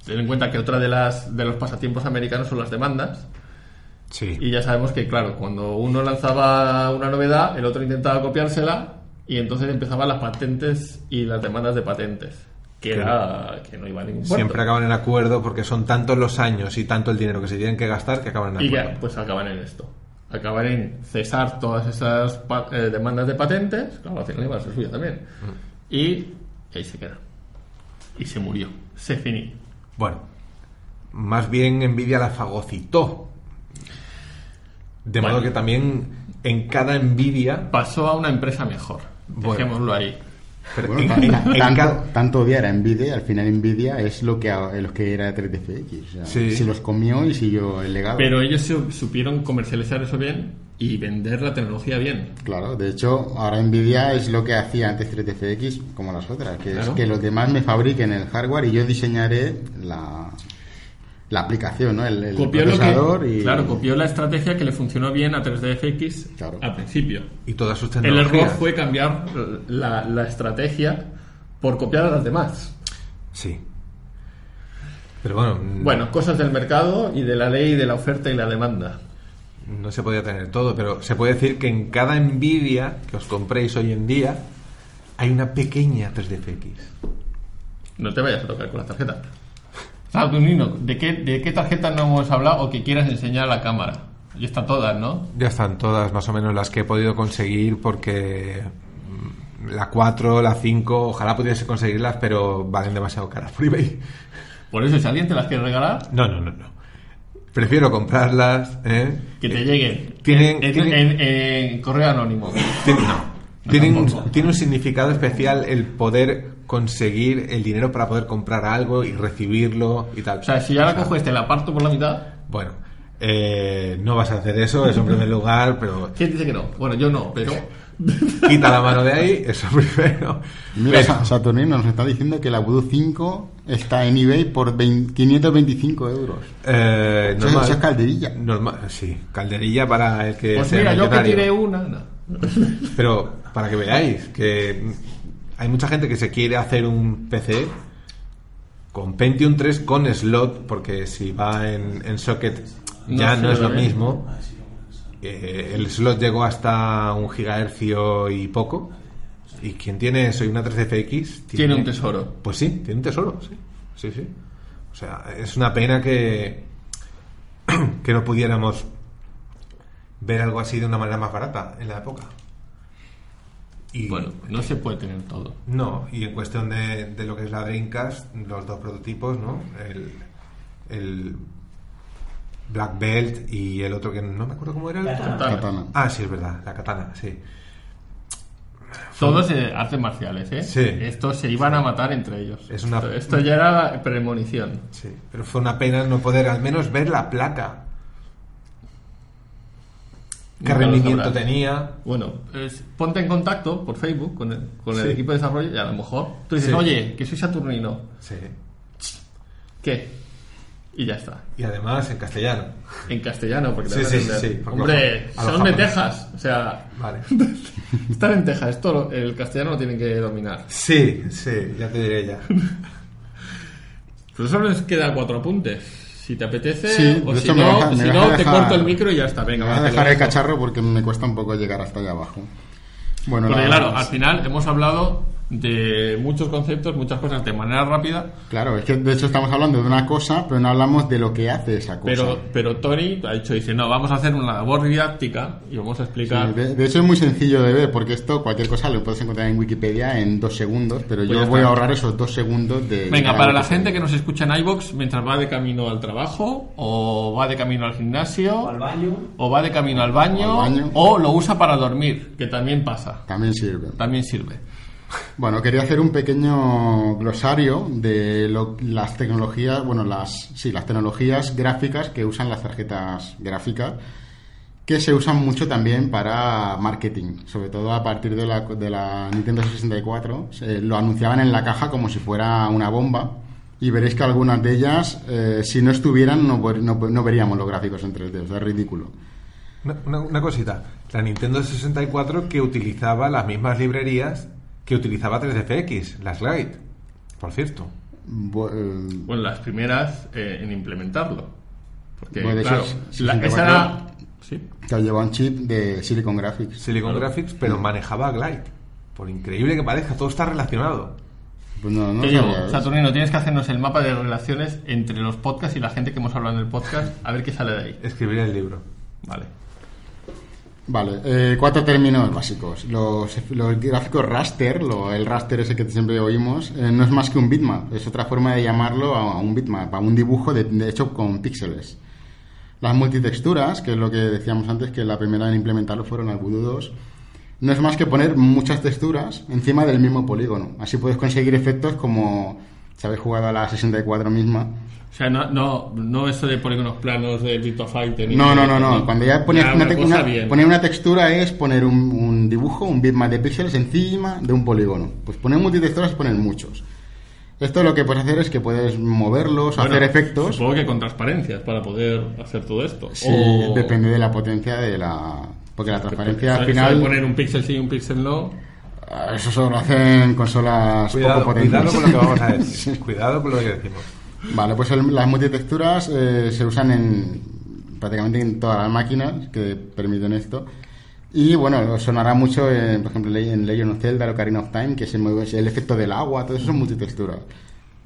Speaker 1: ten en cuenta que otra de las de los pasatiempos americanos son las demandas.
Speaker 5: Sí.
Speaker 1: Y ya sabemos que, claro, cuando uno lanzaba una novedad, el otro intentaba copiársela y entonces empezaban las patentes y las demandas de patentes. Que era que no iba a ningún puerto.
Speaker 5: Siempre acaban en acuerdo porque son tantos los años y tanto el dinero que se tienen que gastar que acaban en
Speaker 1: Y
Speaker 5: acuerdo.
Speaker 1: ya, pues acaban en esto. Acaban en cesar todas esas eh, demandas de patentes. Claro, al final iba a ser suya también.
Speaker 5: Mm.
Speaker 1: Y ahí se queda. Y se murió. Se finí.
Speaker 5: Bueno, más bien Nvidia la fagocitó. De
Speaker 1: Bueno.
Speaker 5: modo que también en cada Nvidia.
Speaker 1: Pasó a una empresa mejor.
Speaker 5: Bueno.
Speaker 1: Dejémoslo ahí.
Speaker 5: pero
Speaker 3: Bueno,
Speaker 5: en-
Speaker 3: ta-
Speaker 5: en-
Speaker 3: ta-
Speaker 5: en
Speaker 3: tanto,
Speaker 5: cada-
Speaker 3: tanto odiar a Nvidia, al final Nvidia es lo que, lo que era 3DFX. o sea,
Speaker 5: Sí.
Speaker 3: Se los comió y siguió el legado.
Speaker 1: Pero ellos su- supieron comercializar eso bien y vender la tecnología bien.
Speaker 3: Claro, de hecho, ahora Nvidia es lo que hacía antes 3DFX, como las otras, que
Speaker 1: Claro.
Speaker 3: es que los demás me fabriquen el hardware y yo diseñaré la, la aplicación, ¿no? El, el
Speaker 1: copió lo
Speaker 3: procesador
Speaker 1: que,
Speaker 3: y...
Speaker 1: claro, copió la estrategia que le funcionó bien a 3DFX
Speaker 3: Claro.
Speaker 1: al principio.
Speaker 5: y todas sus
Speaker 1: El error fue cambiar la, la estrategia por copiar a las demás.
Speaker 5: Sí. Pero bueno, mm,
Speaker 1: Bueno, cosas del mercado y de la ley de la oferta y la demanda.
Speaker 5: No se podía tener todo, pero se puede decir que en cada Nvidia que os compréis hoy en día hay una pequeña 3DFX.
Speaker 1: No te vayas a tocar con la tarjeta. Saturnino, ¿de qué, ¿de qué tarjeta no hemos hablado o que quieras enseñar a la cámara? Ya están todas, ¿no?
Speaker 5: Ya están todas más o menos las que he podido conseguir porque mm, la 4, la 5, ojalá pudiese conseguirlas, pero valen demasiado caras por eBay.
Speaker 1: Por eso, si alguien te las quiere regalar,
Speaker 5: No, no, no, no. Prefiero comprarlas, ¿eh?
Speaker 1: que te lleguen
Speaker 5: tienen-
Speaker 1: en,
Speaker 5: tienen-
Speaker 1: en- en correo anónimo.
Speaker 5: No.
Speaker 1: No,
Speaker 5: Tienen, tiene un significado especial el poder conseguir el dinero para poder comprar algo y recibirlo y tal.
Speaker 1: O sea, si yo ahora cojo este, la parto por la mitad,
Speaker 5: Bueno, eh, no vas a hacer eso, eso en primer lugar, pero
Speaker 1: ¿quién dice que no? Bueno, yo no, pero...
Speaker 5: quita la mano de ahí, eso primero.
Speaker 3: Mira,
Speaker 5: Pero-
Speaker 3: Saturnino nos está diciendo que la Voodoo 5 está en eBay por 20 525 euros.
Speaker 5: Eh,
Speaker 3: Eso-
Speaker 5: normal.
Speaker 3: eso es calderilla.
Speaker 5: Normal, sí, calderilla para el que
Speaker 1: Pues
Speaker 5: sea
Speaker 1: mira, yo que tiré una... no.
Speaker 5: Pero para que veáis que hay mucha gente que se quiere hacer un PC con Pentium 3 con slot, porque si va en, en socket ya
Speaker 1: No
Speaker 5: es lo mismo. Eh, el slot llegó hasta un gigahercio y poco. Y quien tiene eso y una 13FX
Speaker 1: Tiene un tesoro.
Speaker 5: Pues sí, tiene un tesoro, sí. Sí, sí. O sea, es una pena que, que no pudiéramos ver algo así de una manera más barata en la época. Y
Speaker 1: Bueno, no se puede tener todo.
Speaker 5: no, y en cuestión de, de lo que es la Dreamcast, los dos prototipos, ¿no? El, el Black Belt y el otro que no me acuerdo cómo era el otro.
Speaker 1: Katana.
Speaker 3: Katana.
Speaker 5: Ah, sí, es verdad, la katana, sí.
Speaker 1: Todos eh, artes marciales, ¿eh?
Speaker 5: Sí.
Speaker 1: Estos se iban a matar entre ellos.
Speaker 5: Es una-
Speaker 1: esto, esto ya era premonición.
Speaker 5: Sí, pero fue una pena no poder al menos ver la placa. ¿Qué rendimiento tenía?
Speaker 1: Bueno, es- ponte en contacto por Facebook con el, con el
Speaker 5: Sí.
Speaker 1: equipo de desarrollo y a lo mejor tú dices,
Speaker 5: Sí.
Speaker 1: oye, que soy Saturnino.
Speaker 5: Sí.
Speaker 1: ¿Qué? Y ya está.
Speaker 5: Y además en castellano.
Speaker 1: En castellano, porque te
Speaker 5: Sí,
Speaker 1: a
Speaker 5: sí, sí, porque
Speaker 1: Hombre, son de. Texas. O sea,
Speaker 5: Vale.
Speaker 1: están en Texas. Esto lo- el castellano lo tienen que dominar.
Speaker 5: Sí, sí, ya te diré ya.
Speaker 1: Pero solo nos queda cuatro apuntes. Si te apetece,
Speaker 3: Sí,
Speaker 1: o si no,
Speaker 3: deja-
Speaker 1: si no te
Speaker 3: dejar-
Speaker 1: corto el micro y ya está. Venga,
Speaker 3: Me
Speaker 1: va,
Speaker 3: voy a
Speaker 1: te
Speaker 3: dejar el cacharro porque me cuesta un poco llegar hasta allá abajo. Bueno,
Speaker 1: Porque claro, al final hemos hablado de muchos conceptos, muchas cosas de manera rápida,
Speaker 3: Claro, es que de hecho estamos hablando de una cosa, pero no hablamos de lo que hace esa cosa.
Speaker 1: pero, pero Tony ha dicho, dice, no, vamos a hacer una labor didáctica y vamos a explicar...
Speaker 3: Sí, de, de hecho es muy sencillo de ver porque esto, cualquier cosa lo puedes encontrar en Wikipedia en dos segundos, pero
Speaker 1: Pues
Speaker 3: yo voy a ahorrar esos dos segundos de...
Speaker 1: Venga, para la gente que nos escucha en iBox mientras va de camino al trabajo, o va de camino al gimnasio,
Speaker 2: Al baño.
Speaker 1: o va de camino al baño,
Speaker 3: Al baño.
Speaker 1: o lo usa para dormir, que también pasa,
Speaker 3: También sirve.
Speaker 1: también sirve.
Speaker 3: Bueno, quería hacer un pequeño glosario de lo- las tecnologías, bueno, las, sí, las tecnologías gráficas que usan las tarjetas gráficas, que se usan mucho también para marketing, sobre todo a partir de la, de Nintendo 64. Se- lo anunciaban en la caja como si fuera una bomba. Y veréis que algunas de ellas, eh, si no estuvieran, no, no- no veríamos los gráficos en 3D. O sea, es ridículo.
Speaker 5: Una cosita. La Nintendo 64 que utilizaba las mismas librerías que utilizaba 3DFX, las Glide, por cierto.
Speaker 3: Eh,
Speaker 1: Bueno, las primeras eh, en implementarlo. Porque,
Speaker 3: Bueno,
Speaker 1: claro, la-
Speaker 3: 64.
Speaker 1: esa era... Sí.
Speaker 3: que lleva un chip de Silicon Graphics.
Speaker 5: Silicon Graphics, pero manejaba Glide. Por increíble que parezca, todo está relacionado.
Speaker 3: Pues no, no
Speaker 1: Te digo,
Speaker 3: sabía.
Speaker 1: Saturnino, tienes que hacernos el mapa de relaciones entre los podcasts y la gente que hemos hablado en el podcast, a ver qué sale de ahí.
Speaker 5: Escribir el libro.
Speaker 1: Vale.
Speaker 3: Vale, eh, cuatro términos básicos. Los, los gráficos raster, lo- el raster ese que siempre oímos, eh, no es más que un bitmap. Es otra forma de llamarlo a, un bitmap, a un dibujo de, de hecho con píxeles. Las multitexturas, que es lo que decíamos antes, que la primera en implementarlo fueron al Voodoo 2, no es más que poner muchas texturas encima del mismo polígono. Así puedes conseguir efectos como si habéis jugado a la 64 misma,
Speaker 1: O sea, no, no, no eso de poner unos planos de Virtua Fighter.
Speaker 3: No, no, no, no. Cuando ya ponías
Speaker 1: Ya,
Speaker 3: una,
Speaker 1: una
Speaker 3: una-
Speaker 1: bien.
Speaker 3: poner una textura es poner un, un dibujo, un bitmap de píxeles encima de un polígono. Pues poner multitexturas es poner muchos. Esto lo que puedes hacer es que puedes moverlos,
Speaker 1: Bueno,
Speaker 3: hacer efectos.
Speaker 1: Supongo que con transparencias para poder hacer todo esto.
Speaker 3: Sí,
Speaker 1: O-
Speaker 3: depende de la potencia de la... Porque la transparencia al final...
Speaker 1: poner un píxel sí y un píxel no.
Speaker 3: Ah, Eso solo lo hacen consolas
Speaker 5: Cuidado,
Speaker 3: poco potentes.
Speaker 5: cuidado con lo que vamos a decir. Cuidado con lo que decimos.
Speaker 3: Vale, pues el- las multitexturas eh, se usan en prácticamente en todas las máquinas que permiten esto. Y bueno, sonará mucho, eh, por ejemplo, en Legend of Zelda, Ocarina of Time, que es el, el efecto del agua, todo eso son multitexturas.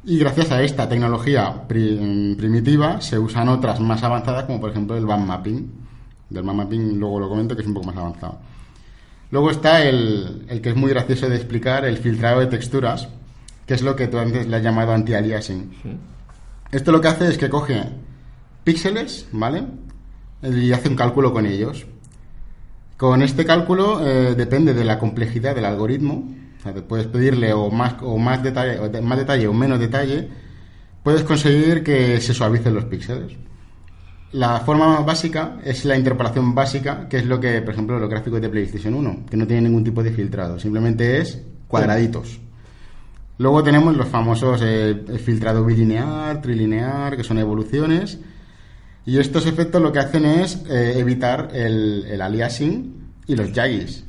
Speaker 3: Y gracias a esta tecnología pri- primitiva se usan otras más avanzadas, como por ejemplo el band mapping. Del band mapping luego lo comento que es un poco más avanzado. Luego está el, el que es muy gracioso de explicar, el filtrado de texturas, que es lo que tú antes le has llamado anti-aliasing. Esto lo que hace es que coge píxeles, ¿vale? Y hace un cálculo con ellos. Con este cálculo eh, depende de la complejidad del algoritmo. O sea, te puedes pedirle o más, o más detalle, o de- más detalle o menos detalle. Puedes conseguir que se suavicen los píxeles. La forma más básica es la interpolación básica, que es lo que, por ejemplo, los gráficos de PlayStation 1, que no tiene ningún tipo de filtrado, simplemente es cuadraditos. Luego tenemos los famosos eh, filtrado bilinear, trilinear, que son evoluciones. Y estos efectos lo que hacen es eh, evitar el, aliasing y los yaggis.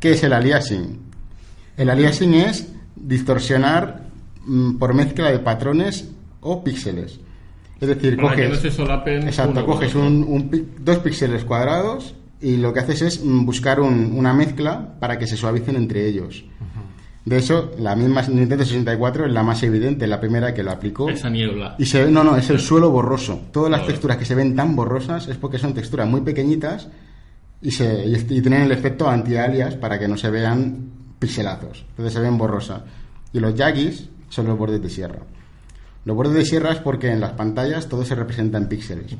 Speaker 3: ¿Qué es el aliasing? El aliasing es distorsionar mm, por mezcla de patrones o píxeles. Es decir,
Speaker 1: Para
Speaker 3: coges,
Speaker 1: que no se solapen.
Speaker 3: Exacto, coges un, un dos píxeles cuadrados y lo que haces es mm, buscar un- una mezcla para que se suavicen entre ellos. De hecho, la misma Nintendo 64 es la más evidente, la primera que lo aplicó.
Speaker 1: Esa niebla.
Speaker 3: Y se ve, no, no, es el suelo borroso. Todas las texturas que se ven tan borrosas es porque son texturas muy pequeñitas y, se, y, y tienen el efecto anti-alias para que no se vean pixelazos. Entonces se ven borrosas. Y los yaggis son los bordes de sierra. Los bordes de sierra es porque en las pantallas todo se representa en píxeles.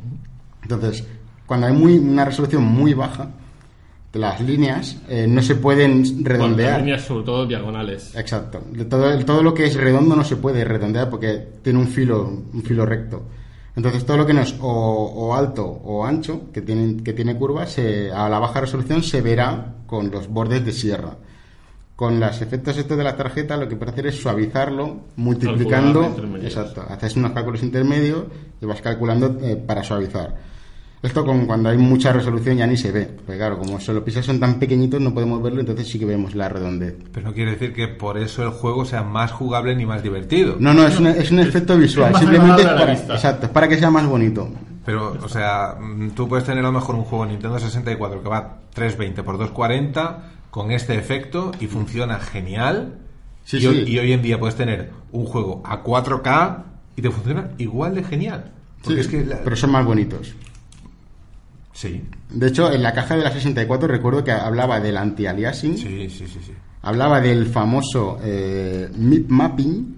Speaker 3: Entonces, cuando hay muy, una resolución muy baja, las líneas eh, no se pueden
Speaker 1: Bueno,
Speaker 3: redondear.
Speaker 1: las líneas sobre todo diagonales.
Speaker 3: Exacto. Todo, todo lo que es redondo no se puede redondear porque tiene un filo, un filo recto. Entonces todo lo que no es o, o alto o ancho, que tiene, que tiene curvas, se- a la baja resolución se verá con los bordes de sierra. Con los efectos estos de la tarjeta lo que puedes hacer es suavizarlo multiplicando. Exacto. Haces unos cálculos intermedios y vas calculando eh, para suavizar. Esto con, cuando hay mucha resolución ya ni se ve. Porque claro, como solo píxeles son tan pequeñitos no podemos verlo, entonces sí que vemos la redondez.
Speaker 5: Pero no quiere decir que por eso el juego sea más jugable ni más divertido.
Speaker 3: No, no, es, un, es un efecto visual.
Speaker 1: más
Speaker 3: Simplemente es para,
Speaker 1: vista.
Speaker 3: exacto, es para que sea más bonito.
Speaker 5: Pero, o sea, mm, tú puedes tener a lo mejor un juego Nintendo 64 que va 320 por 240 con este efecto y funciona genial.
Speaker 3: Sí,
Speaker 5: y,
Speaker 3: sí.
Speaker 5: Hoy, y hoy en día puedes tener un juego a 4K y te funciona igual de genial. Porque
Speaker 3: Sí,
Speaker 5: es que la-
Speaker 3: Pero son más bonitos.
Speaker 5: Sí,
Speaker 3: De hecho, en la caja de la 64 recuerdo que hablaba del anti-aliasing,
Speaker 5: sí, sí, sí, sí.
Speaker 3: hablaba del famoso eh, mip mapping,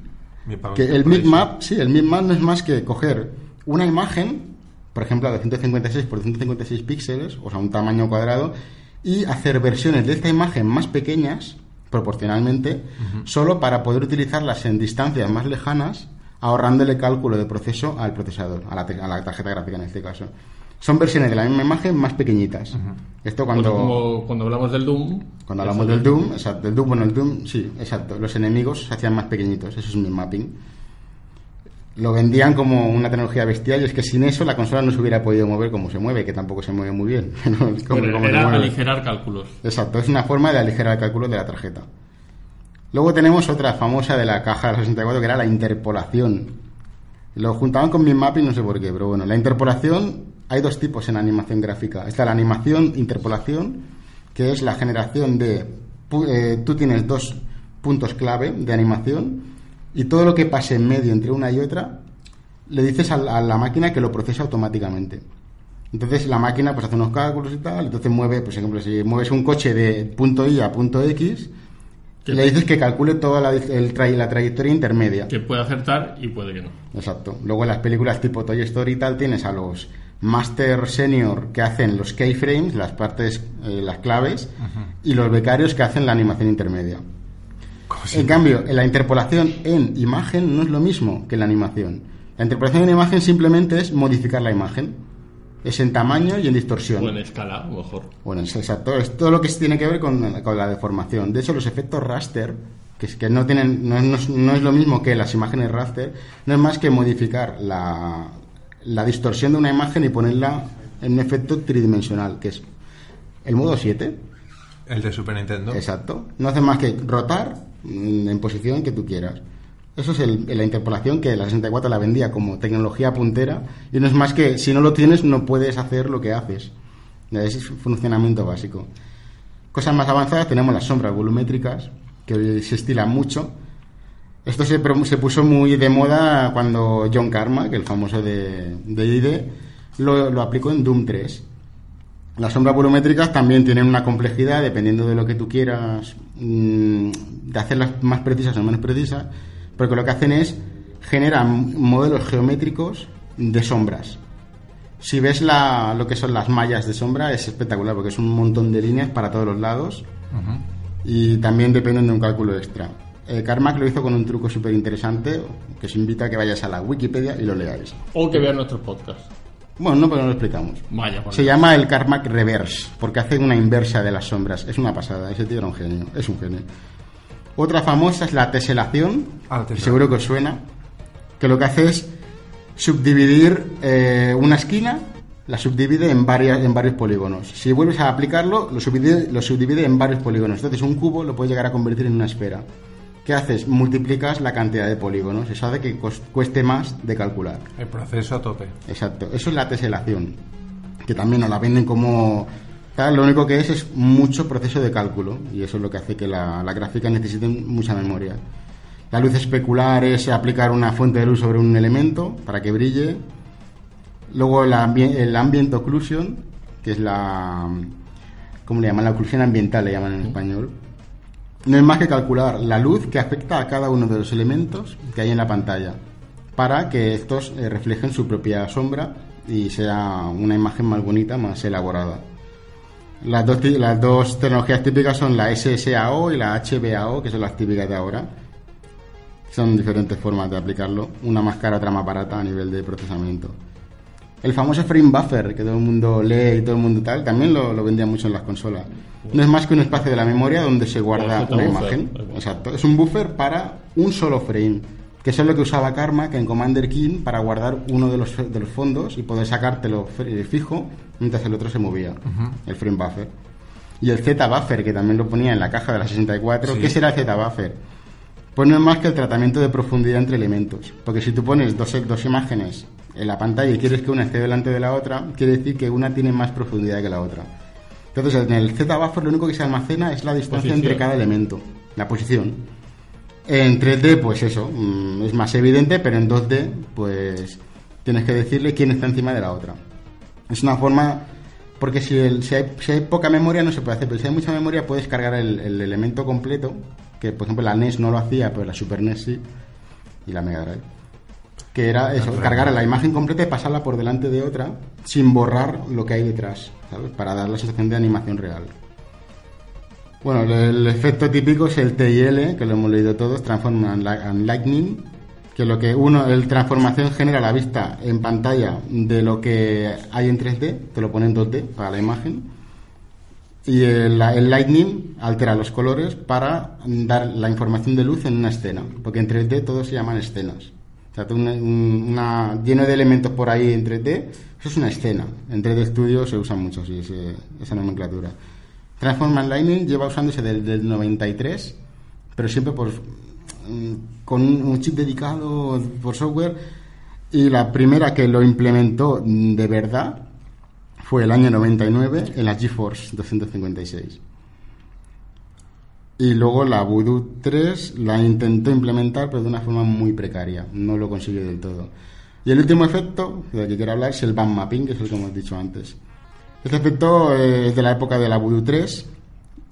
Speaker 3: que el mip-map, sí, el mip-map no es más que coger una imagen, por ejemplo, de 156 por 156 píxeles, o sea, un tamaño cuadrado, y hacer versiones de esta imagen más pequeñas, proporcionalmente, solo para poder utilizarlas en distancias más lejanas, ahorrándole cálculo de proceso al procesador, a la, a la tarjeta gráfica en este caso. Son versiones de la misma imagen más pequeñitas. Esto
Speaker 1: Pues
Speaker 3: cuando...
Speaker 1: como cuando hablamos del Doom.
Speaker 3: Cuando hablamos del Doom, exacto, del Doom, bueno, el Doom, sí, exacto, los enemigos se hacían más pequeñitos, eso es mi mapping. Lo vendían como una tecnología bestial y es que sin eso la consola no se hubiera podido mover como se mueve, que tampoco se mueve muy bien. es como-
Speaker 1: era aligerar cálculos.
Speaker 3: Exacto, es una forma de aligerar el cálculo de la tarjeta. Luego tenemos otra famosa de la caja de la 64 que era la interpolación. Lo juntaban con mi mapping, no sé por qué, pero bueno, la interpolación hay dos tipos en animación gráfica. Está la animación interpolación, que es la generación de eh, tú tienes dos puntos clave de animación y todo lo que pase en medio entre una y otra le dices a la, a la máquina que lo procesa automáticamente. Entonces la máquina pues hace unos cálculos y tal, entonces mueve, por ejemplo, si mueves un coche de punto Y a punto X,
Speaker 1: Que-
Speaker 3: le dices que calcule toda la, el tra- la trayectoria intermedia.
Speaker 1: Que puede acertar y puede que no.
Speaker 3: Exacto. Luego en las películas tipo Toy Story y tal tienes a los Master Senior que hacen los keyframes, las partes, eh, las claves, y los becarios que hacen la animación intermedia. En cambio, en la interpolación en imagen no es lo mismo que en la animación. La interpolación en imagen simplemente es modificar la imagen. Es en tamaño y en distorsión.
Speaker 1: O en escala, mejor.
Speaker 3: Bueno, es exacto. Es todo lo que tiene que ver con, con la deformación. De hecho, los efectos raster, que, es, que no tienen, no, no es, no es lo mismo que las imágenes raster, no es más que modificar la, la distorsión de una imagen y ponerla en un efecto tridimensional, que es el modo 7.
Speaker 5: El de Super Nintendo.
Speaker 3: Exacto. No hace más que rotar en posición que tú quieras. Eso es el- la interpolación que la 64 la vendía como tecnología puntera y no es más que si no lo tienes no puedes hacer lo que haces. Ese es su funcionamiento básico. Cosas más avanzadas tenemos las sombras volumétricas que se estilan mucho. Esto se, se puso muy de moda cuando John Carmack, el famoso de, de ID, lo, lo aplicó en Doom 3. Las sombras volumétricas también tienen una complejidad dependiendo de lo que tú quieras, mm, de hacerlas más precisas o menos precisas, porque lo que hacen es generan modelos geométricos de sombras. Si ves la, lo que son las mallas de sombra es espectacular porque es un montón de líneas para todos los lados y también dependen de un cálculo extra. Eh, Carmack lo hizo con un truco súper interesante que os invita a que vayas a la Wikipedia y lo leáis.
Speaker 1: O que vean nuestros podcasts.
Speaker 3: Bueno, no, pero no lo explicamos.
Speaker 1: Vaya, por
Speaker 3: Se
Speaker 1: Dios.
Speaker 3: llama el Carmack Reverse, porque hace una inversa de las sombras. Es una pasada, ese tío era un genio, es un genio. Otra famosa es la teselación,
Speaker 5: Ah, la
Speaker 3: seguro que os suena, que lo que hace es subdividir eh, una esquina, la subdivide en, varias, en varios polígonos. Si vuelves a aplicarlo, lo subdivide, lo subdivide en varios polígonos. Entonces un cubo lo puedes llegar a convertir en una esfera. ¿Qué haces? Multiplicas la cantidad de polígonos. Eso hace que cueste más de calcular.
Speaker 5: El proceso a tope.
Speaker 3: Exacto, eso es la teselación, que también nos la venden como tal, lo único que es es mucho proceso de cálculo y eso es lo que hace que la, la gráfica necesite mucha memoria. La luz especular es aplicar una fuente de luz sobre un elemento para que brille. Luego el, ambi- el ambient occlusion, que es la ¿cómo le llaman? La oclusión ambiental le llaman en español. No es más que calcular la luz que afecta a cada uno de los elementos que hay en la pantalla para que estos eh, reflejen su propia sombra y sea una imagen más bonita, más elaborada. Las dos, las dos tecnologías típicas son la SSAO y la HBAO, que son las típicas de ahora. Son diferentes formas de aplicarlo, una más cara, otra más barata a nivel de procesamiento. El famoso frame buffer que todo el mundo lee y todo el mundo tal, también lo, lo vendía mucho en las consolas. No es más que un espacio de la memoria donde se guarda una
Speaker 1: buffer.
Speaker 3: imagen. Exacto. Es un buffer para un solo frame. Que eso es lo que usaba Karma, que en Commander King, para guardar uno de los, de los fondos y poder sacártelo fr- fijo mientras el otro se movía. El frame buffer. Y el Z-Buffer, que también lo ponía en la caja de la 64.
Speaker 5: Sí.
Speaker 3: ¿Qué será el Z-Buffer? Pues no es más que el tratamiento de profundidad entre elementos. Porque si tú pones dos, dos imágenes en la pantalla y quieres que una esté delante de la otra, quiere decir que una tiene más profundidad que la otra. Entonces, en el Z-Buffer lo único que se almacena es la distancia
Speaker 1: Posición.
Speaker 3: entre cada elemento, la posición. En 3D, pues eso, mm, es más evidente, pero en 2D, pues tienes que decirle quién está encima de la otra. Es una forma, porque si, el- si, hay, si hay poca memoria no se puede hacer, pero si hay mucha memoria puedes cargar el, el elemento completo, que por ejemplo la NES no lo hacía, pero la Super NES sí, y la Mega Drive. Que era eso, cargar la imagen completa y pasarla por delante de otra sin borrar lo que hay detrás, ¿sabes? Para dar la sensación de animación real. Bueno, el, efecto típico es el TIL, que lo hemos leído todos, Transform and, Li- and Lightning, que lo que uno, el transformación genera la vista en pantalla de lo que hay en 3D, te lo pone en 2D para la imagen, y el, el Lightning altera los colores para dar la información de luz en una escena, porque en 3D todo se llaman escenas. Una, un- una- lleno de elementos por ahí en 3D, eso es una escena. En 3D Studio se usa mucho así, ese- esa nomenclatura. Transform Lightning lleva usándose desde el 93, pero siempre por, mm, con un, un chip dedicado por software. Y la primera que lo implementó mm, de verdad fue el año 99 en la GeForce 256. Y luego la Voodoo 3 la intentó implementar, pero de una forma muy precaria. No lo consiguió del todo. Y el último efecto del que quiero hablar es el band mapping, que es el que hemos dicho antes. Este efecto eh, es de la época de la Voodoo 3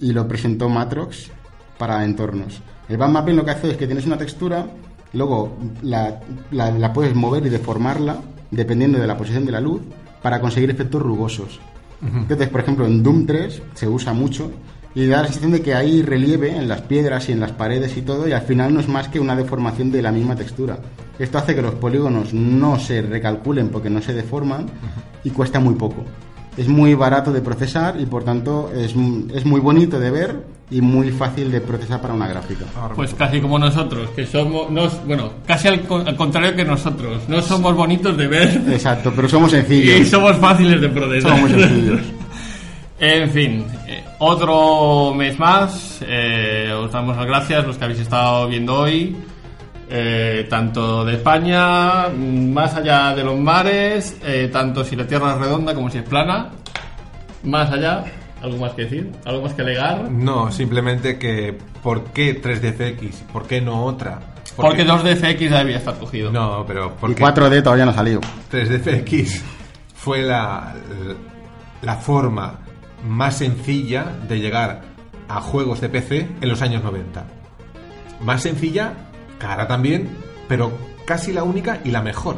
Speaker 3: y lo presentó Matrox para entornos. El band mapping lo que hace es que tienes una textura, luego la, la- la puedes mover y deformarla dependiendo de la posición de la luz para conseguir efectos rugosos. Entonces, por ejemplo, en Doom 3 se usa mucho y da la sensación de que hay relieve en las piedras y en las paredes y todo y al final no es más que una deformación de la misma textura. Esto hace que los polígonos no se recalculen porque no se deforman y cuesta muy poco. Es muy barato de procesar y por tanto es, es muy bonito de ver y muy fácil de procesar para una gráfica.
Speaker 1: Pues casi como nosotros, que somos, nos- bueno, casi al, al contrario que nosotros. No somos bonitos de ver
Speaker 3: Exacto, pero somos
Speaker 1: y
Speaker 3: sencillos.
Speaker 1: somos fáciles de procesar.
Speaker 3: Somos muy sencillos.
Speaker 1: En fin, otro mes más. eh, os damos las gracias los que habéis estado viendo hoy. eh, tanto de España, más allá de los mares, eh, tanto si la Tierra es redonda como si es plana. Más allá, ¿algo más que decir? ¿Algo más que alegar?
Speaker 5: No, simplemente que ¿por qué 3DFX? ¿Por qué no otra? ¿Por
Speaker 1: Porque
Speaker 5: qué-
Speaker 1: 2DFX ya debía estar cogido.
Speaker 5: No, pero
Speaker 3: Y
Speaker 5: porque
Speaker 3: 4D todavía no ha salido.
Speaker 5: 3DFX fue la, la forma más sencilla de llegar a juegos de PC en los años 90. Más sencilla, cara también, pero casi la única y la mejor.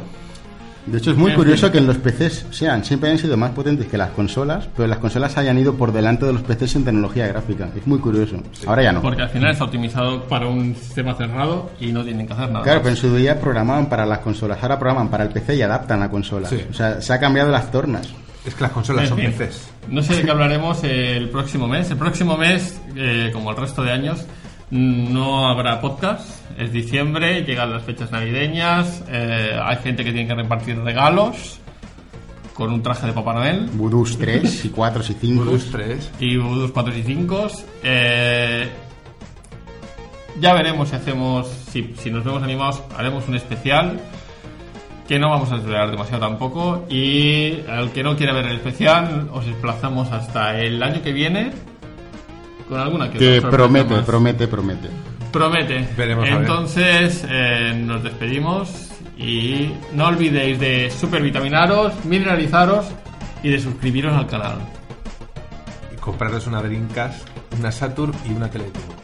Speaker 3: De hecho, es muy
Speaker 1: En
Speaker 3: curioso
Speaker 1: fin.
Speaker 3: que en los PCs sean, siempre han sido más potentes que las consolas, pero las consolas hayan ido por delante de los PCs en tecnología gráfica. Es muy curioso. Ahora ya no.
Speaker 1: Porque al final está optimizado para un sistema cerrado y no tienen que hacer nada.
Speaker 3: Claro,
Speaker 1: más.
Speaker 3: pero en su día programaban para las consolas, ahora programan para el PC y adaptan a consolas.
Speaker 5: Sí.
Speaker 3: O sea, se ha cambiado las tornas.
Speaker 5: Es que las consolas
Speaker 1: En
Speaker 5: son
Speaker 1: fin,
Speaker 5: PCs.
Speaker 1: No sé de qué hablaremos el próximo mes. El próximo mes, eh, como el resto de años, no habrá podcast. Es diciembre, llegan las fechas navideñas, eh, hay gente que tiene que repartir regalos con un traje de Papá Noel
Speaker 3: Voodoos 3 y 4 y 5.
Speaker 5: Plus 3.
Speaker 1: y Voodoo 4 y 5. Eh, ya veremos si hacemos, si, si nos vemos animados, haremos un especial que no vamos a desvelar demasiado tampoco y al que no quiera ver el especial os desplazamos hasta el año que viene con alguna que,
Speaker 3: Que promete,
Speaker 1: más.
Speaker 3: promete, promete.
Speaker 1: Promete.
Speaker 5: Veremos.
Speaker 1: Entonces eh, nos despedimos y no olvidéis de supervitaminaros, mineralizaros y de suscribiros al canal.
Speaker 5: Y compraros una Dreamcast, una Saturn y una Teletubby.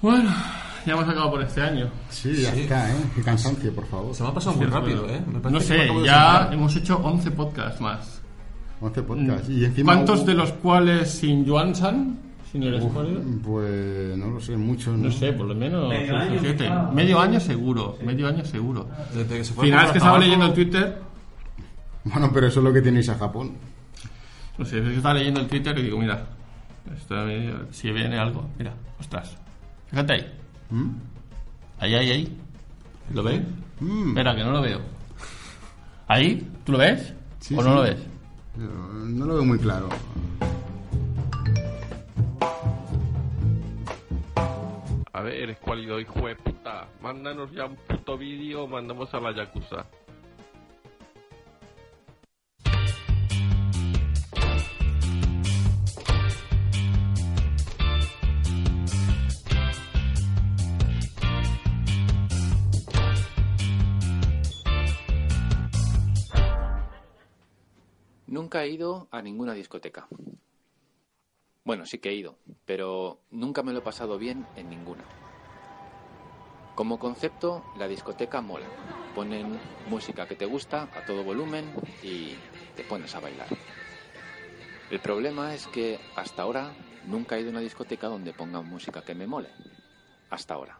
Speaker 1: Bueno, ya hemos acabado por este año.
Speaker 3: Sí, ya está, ¿eh? Qué cansancio, por favor.
Speaker 6: Se me ha pasado muy rápido, ¿eh? Me
Speaker 1: No sé, ya hemos hecho 11 podcasts más.
Speaker 3: 11 podcasts. Y encima
Speaker 1: ¿Cuántos
Speaker 3: hubo-
Speaker 1: de los cuales sin Yuan San? Sin el
Speaker 3: Uf,
Speaker 1: spoiler?
Speaker 3: Pues no lo sé, muchos. ¿no?
Speaker 1: No sé, por lo menos
Speaker 2: Medio año,
Speaker 1: siete.
Speaker 2: quizá.
Speaker 1: Medio año seguro, medio año seguro.
Speaker 6: Desde que se fue
Speaker 1: Final es que estaba
Speaker 6: abajo,
Speaker 1: leyendo el Twitter,
Speaker 3: Bueno, pero eso es lo que tenéis a Japón.
Speaker 1: no sé, es que estaba leyendo el Twitter y digo, mira, esto, si viene algo, mira, fíjate ahí,
Speaker 3: ¿Mm?
Speaker 1: ahí, ahí, ahí, ¿lo ves?
Speaker 7: Ido a ninguna discoteca. Bueno, sí que he ido, pero nunca me lo he pasado bien en ninguna. Como concepto, la discoteca mola. Ponen música que te gusta a todo volumen y te pones a bailar. El problema es que hasta ahora nunca he ido a una discoteca donde pongan música que me mole. Hasta ahora.